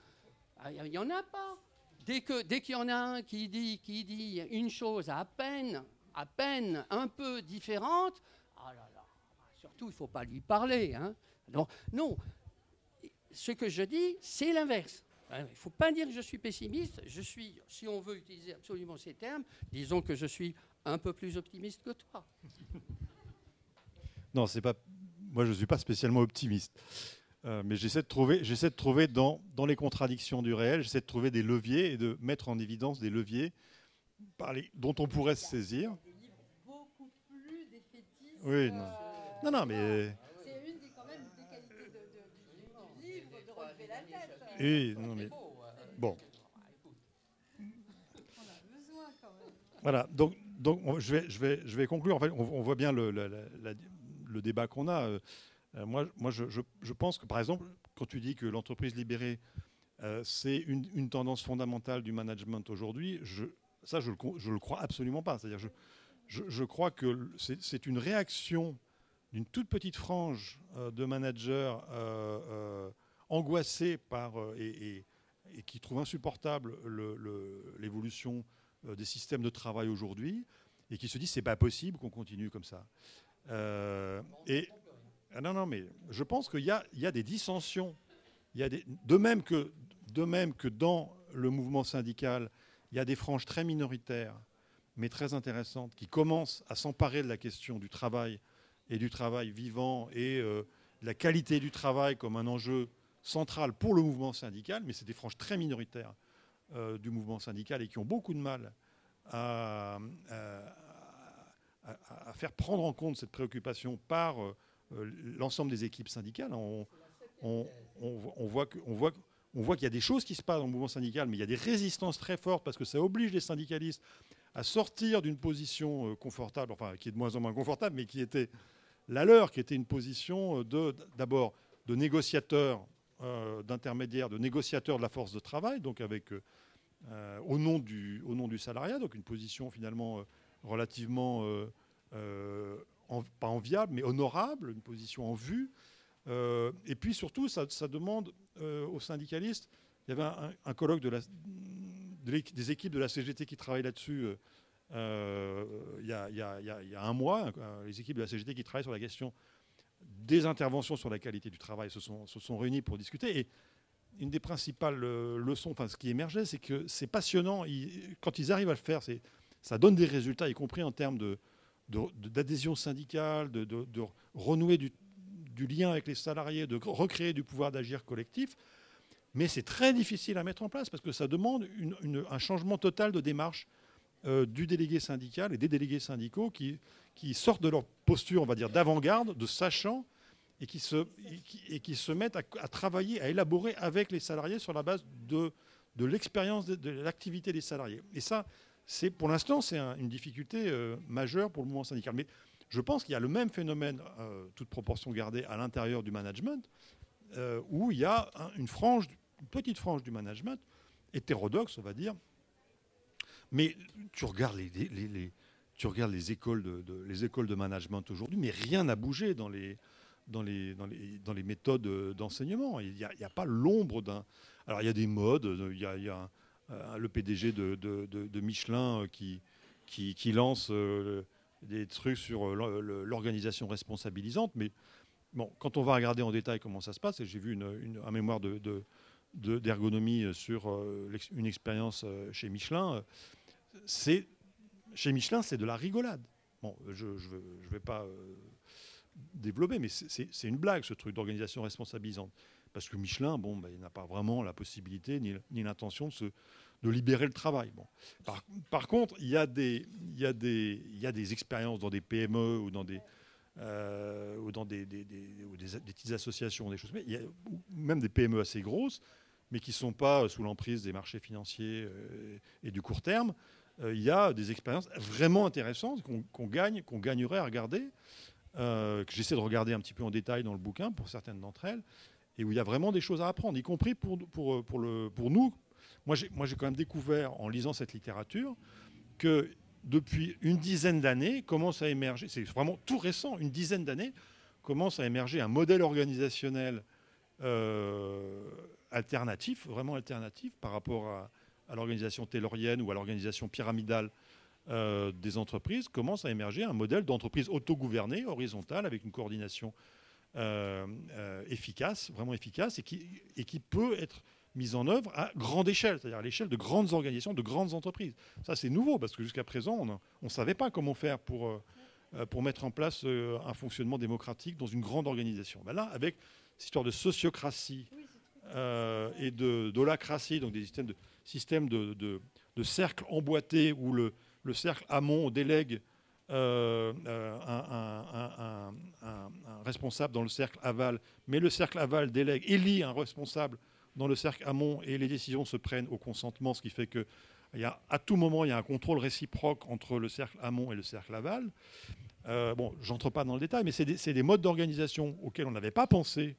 Il ah, n'y en a pas. Dès qu'il dès y en a un qui dit, qui dit une chose à peine, à peine un peu différente, ah là là, surtout, il ne faut pas lui parler. Hein non, ce que je dis, c'est l'inverse. Il ne faut pas dire que je suis pessimiste. Je suis, si on veut utiliser absolument ces termes, disons que je suis un peu plus optimiste que toi. Non, c'est pas. Moi, je ne suis pas spécialement optimiste. Euh, mais j'essaie de trouver, j'essaie de trouver dans, dans les contradictions du réel, j'essaie de trouver des leviers et de mettre en évidence des leviers par les, dont on pourrait se saisir. Beaucoup plus Oui, non. non, non, mais. C'est une des, quand même, des qualités de, du livre, de relever la tête. Oui, non, mais. Bon. On a besoin quand même. Voilà, donc donc je, vais, je, vais, je vais conclure. En fait, on, voit bien le, le débat qu'on a. Euh, moi, moi je, je, pense que, par exemple, quand tu dis que l'entreprise libérée, euh, c'est une, une, tendance fondamentale du management aujourd'hui, ça, je ne le, le, crois absolument pas. C'est-à-dire, je, crois que c'est une réaction d'une toute petite frange euh, de managers angoissés par, et, et, qui trouvent insupportable l'évolution euh, des systèmes de travail aujourd'hui et qui se disent c'est pas possible qu'on continue comme ça. Euh, et ah non, non, mais je pense qu'il y, y a, des dissensions. Il y a de, même que, de même que dans le mouvement syndical, il y a des franges très minoritaires, mais très intéressantes, qui commencent à s'emparer de la question du travail et du travail vivant et euh, la qualité du travail comme un enjeu central pour le mouvement syndical, mais c'est des franges très minoritaires euh, du mouvement syndical et qui ont beaucoup de mal à, faire prendre en compte cette préoccupation par euh, l'ensemble des équipes syndicales. On, voit qu'il y a des choses qui se passent dans le mouvement syndical, mais il y a des résistances très fortes parce que ça oblige les syndicalistes à sortir d'une position euh, confortable, enfin qui est de moins en moins confortable, mais qui était la leur, qui était une position d'abord de négociateurs d'intermédiaire, de négociateur de la force de travail, donc avec au, nom du, au nom du salariat, donc une position finalement relativement pas enviable, mais honorable, une position en vue. et puis surtout, ça, demande aux syndicalistes, il y avait un, colloque de la, des équipes de la CGT qui travaillent là-dessus il, y a, un mois, les équipes de la CGT qui travaillent sur la question des interventions sur la qualité du travail se sont, se sont réunies pour discuter. Et une des principales euh, leçons, enfin ce qui émergeait, c'est que c'est passionnant. quand ils arrivent à le faire, ça donne des résultats, y compris en termes d'adhésion syndicale, de, renouer du, lien avec les salariés, de recréer du pouvoir d'agir collectif. Mais c'est très difficile à mettre en place parce que ça demande un changement total de démarche euh, du délégué syndical et des délégués syndicaux qui sortent de leur posture, on va dire, d'avant-garde, de sachant, et qui se, mettent à, travailler, à élaborer avec les salariés sur la base de, l'expérience de, l'activité des salariés. Et ça, c'est pour l'instant, c'est une difficulté euh, majeure pour le mouvement syndical. Mais je pense qu'il y a le même phénomène, euh, toute proportion gardée, à l'intérieur du management, euh, où il y a une frange, une petite frange du management, hétérodoxe, on va dire. Mais tu regardes les écoles de management aujourd'hui, mais rien n'a bougé dans les, dans les, dans les, dans les méthodes d'enseignement. Il n'y a, pas l'ombre d'un. Alors il y a des modes, il y a, il y a le PDG de, de, Michelin qui, qui, lance euh, des trucs sur l'organisation responsabilisante, mais bon, quand on va regarder en détail comment ça se passe, et j'ai vu une, un mémoire de, d'ergonomie sur euh, une expérience euh, chez Michelin, c'est chez Michelin, c'est de la rigolade. Bon, je ne vais pas euh, développer, mais c'est une blague, ce truc d'organisation responsabilisante. Parce que Michelin, bon, ben, il n'a pas vraiment la possibilité ni, l'intention de, libérer le travail. Bon. Par, contre, il y a des, expériences dans des PME ou dans des, euh, des, petites associations, des choses, mais il y a même des PME assez grosses, mais qui ne sont pas sous l'emprise des marchés financiers euh, et du court terme, euh, il y a des expériences vraiment intéressantes qu'on gagne, qu'on gagnerait à regarder, euh, que j'essaie de regarder un petit peu en détail dans le bouquin pour certaines d'entre elles, et où il y a vraiment des choses à apprendre, y compris pour, pour, pour, le, pour nous. Moi, j'ai quand même découvert en lisant cette littérature que depuis une dizaine d'années commence à émerger, c'est vraiment tout récent, une dizaine d'années, commence à émerger un modèle organisationnel euh, alternatif, vraiment alternatif par rapport à, l'organisation taylorienne ou à l'organisation pyramidale euh, des entreprises, commence à émerger un modèle d'entreprise autogouvernée, horizontale, avec une coordination euh, euh, efficace, vraiment efficace, et qui, et qui peut être mise en œuvre à grande échelle, c'est-à-dire à, l'échelle de grandes organisations, de grandes entreprises. Ça, c'est nouveau, parce que jusqu'à présent, on ne savait pas comment faire pour, pour mettre en place un fonctionnement démocratique dans une grande organisation. Ben là, avec cette histoire de sociocratie et de dolacratie, donc des systèmes de système de, de, cercle emboîté où le, le, cercle amont délègue euh, euh, un, responsable dans le cercle aval, mais le cercle aval délègue, élit un responsable dans le cercle amont et les décisions se prennent au consentement, ce qui fait que y à tout moment, il y a un contrôle réciproque entre le cercle amont et le cercle aval. Euh, bon, j'entre pas dans le détail, mais c'est des, des, modes d'organisation auxquels on n'avait pas pensé.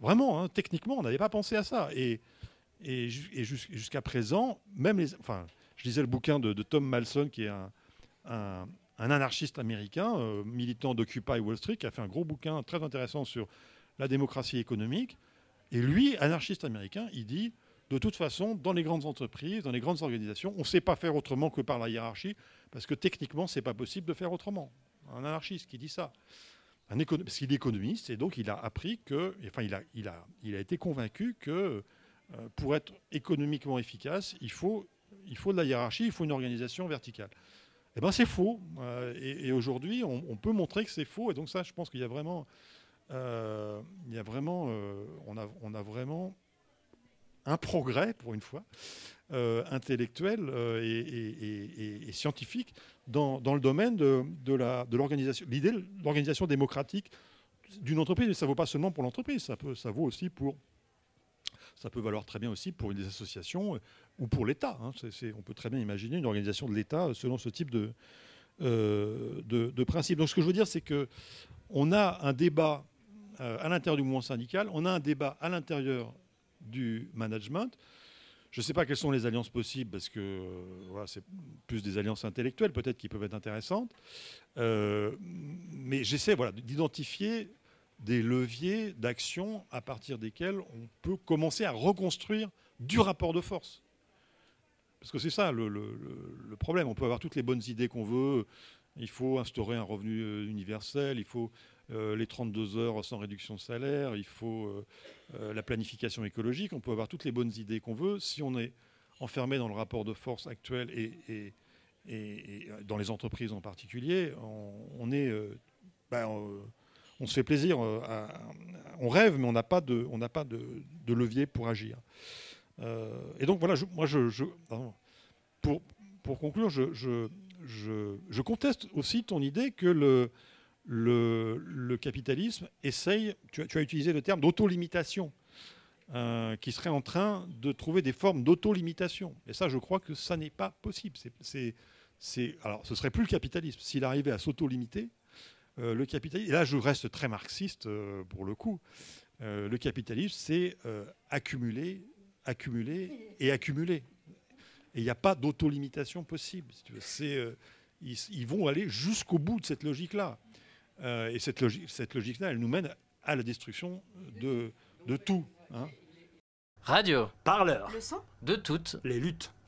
Vraiment, hein, techniquement, on n'avait pas pensé à ça. Et et, jusqu'à présent, même les, enfin, je lisais le bouquin de, Tom Malson, qui est un, anarchiste américain, euh, militant d'Occupy Wall Street, qui a fait un gros bouquin très intéressant sur la démocratie économique. Et lui, anarchiste américain, il dit, de toute façon, dans les grandes entreprises, dans les grandes organisations, on ne sait pas faire autrement que par la hiérarchie, parce que techniquement, ce n'est pas possible de faire autrement. Un anarchiste qui dit ça. Parce qu'il est économiste, et donc il a appris que, enfin, il a, il a, il a été convaincu que euh, pour être économiquement efficace, il faut, il faut de la hiérarchie, il faut une organisation verticale. Eh bien, c'est faux. Euh, et, aujourd'hui, on, peut montrer que c'est faux. Et donc, ça, je pense qu'il y a vraiment. Euh, il y a vraiment on, a, on a vraiment un progrès, pour une fois, intellectuel et, scientifique dans, dans, le domaine de, de l'organisation. L'idée l'organisation démocratique d'une entreprise, ça ne vaut pas seulement pour l'entreprise, ça vaut aussi pour ça peut valoir très bien aussi pour des associations euh, ou pour l'État. Hein. on peut très bien imaginer une organisation de l'État euh, selon ce type euh, de, de, principe. Donc ce que je veux dire, c'est qu'on a un débat à l'intérieur du mouvement syndical, on a un débat à l'intérieur du management. Je ne sais pas quelles sont les alliances possibles, parce que c'est plus des alliances intellectuelles peut-être qui peuvent être intéressantes. Mais j'essaie voilà, d'identifier des leviers d'action à partir desquels on peut commencer à reconstruire du rapport de force. Parce que c'est ça le, problème. On peut avoir toutes les bonnes idées qu'on veut. Il faut instaurer un revenu universel, il faut euh, les 32 heures sans réduction de salaire, il faut euh, euh, la planification écologique. On peut avoir toutes les bonnes idées qu'on veut. Si on est enfermé dans le rapport de force actuel et, et, dans les entreprises en particulier, on, est, ben, on, se fait plaisir, on rêve, mais on n'a pas, de, on pas de, levier pour agir. et donc voilà, moi pour, pour conclure, je, je, conteste aussi ton idée que le, le, capitalisme essaye, tu, as utilisé le terme d'auto-limitation, euh, qui serait en train de trouver des formes d'auto-limitation. Et ça, je crois que ça n'est pas possible. C'est, alors, ce serait plus le capitalisme. S'il arrivait à s'auto-limiter, euh, le capitalisme, et là je reste très marxiste euh, pour le coup, le capitalisme, c'est accumuler, accumuler et accumuler. Et il n'y a pas d'auto-limitation possible. C'est, ils, ils, vont aller jusqu'au bout de cette logique-là. Euh, et cette logique, cette logique-là, elle nous mène à la destruction de, de tout. Hein. Radio. Parleur. Le son. De toutes les luttes.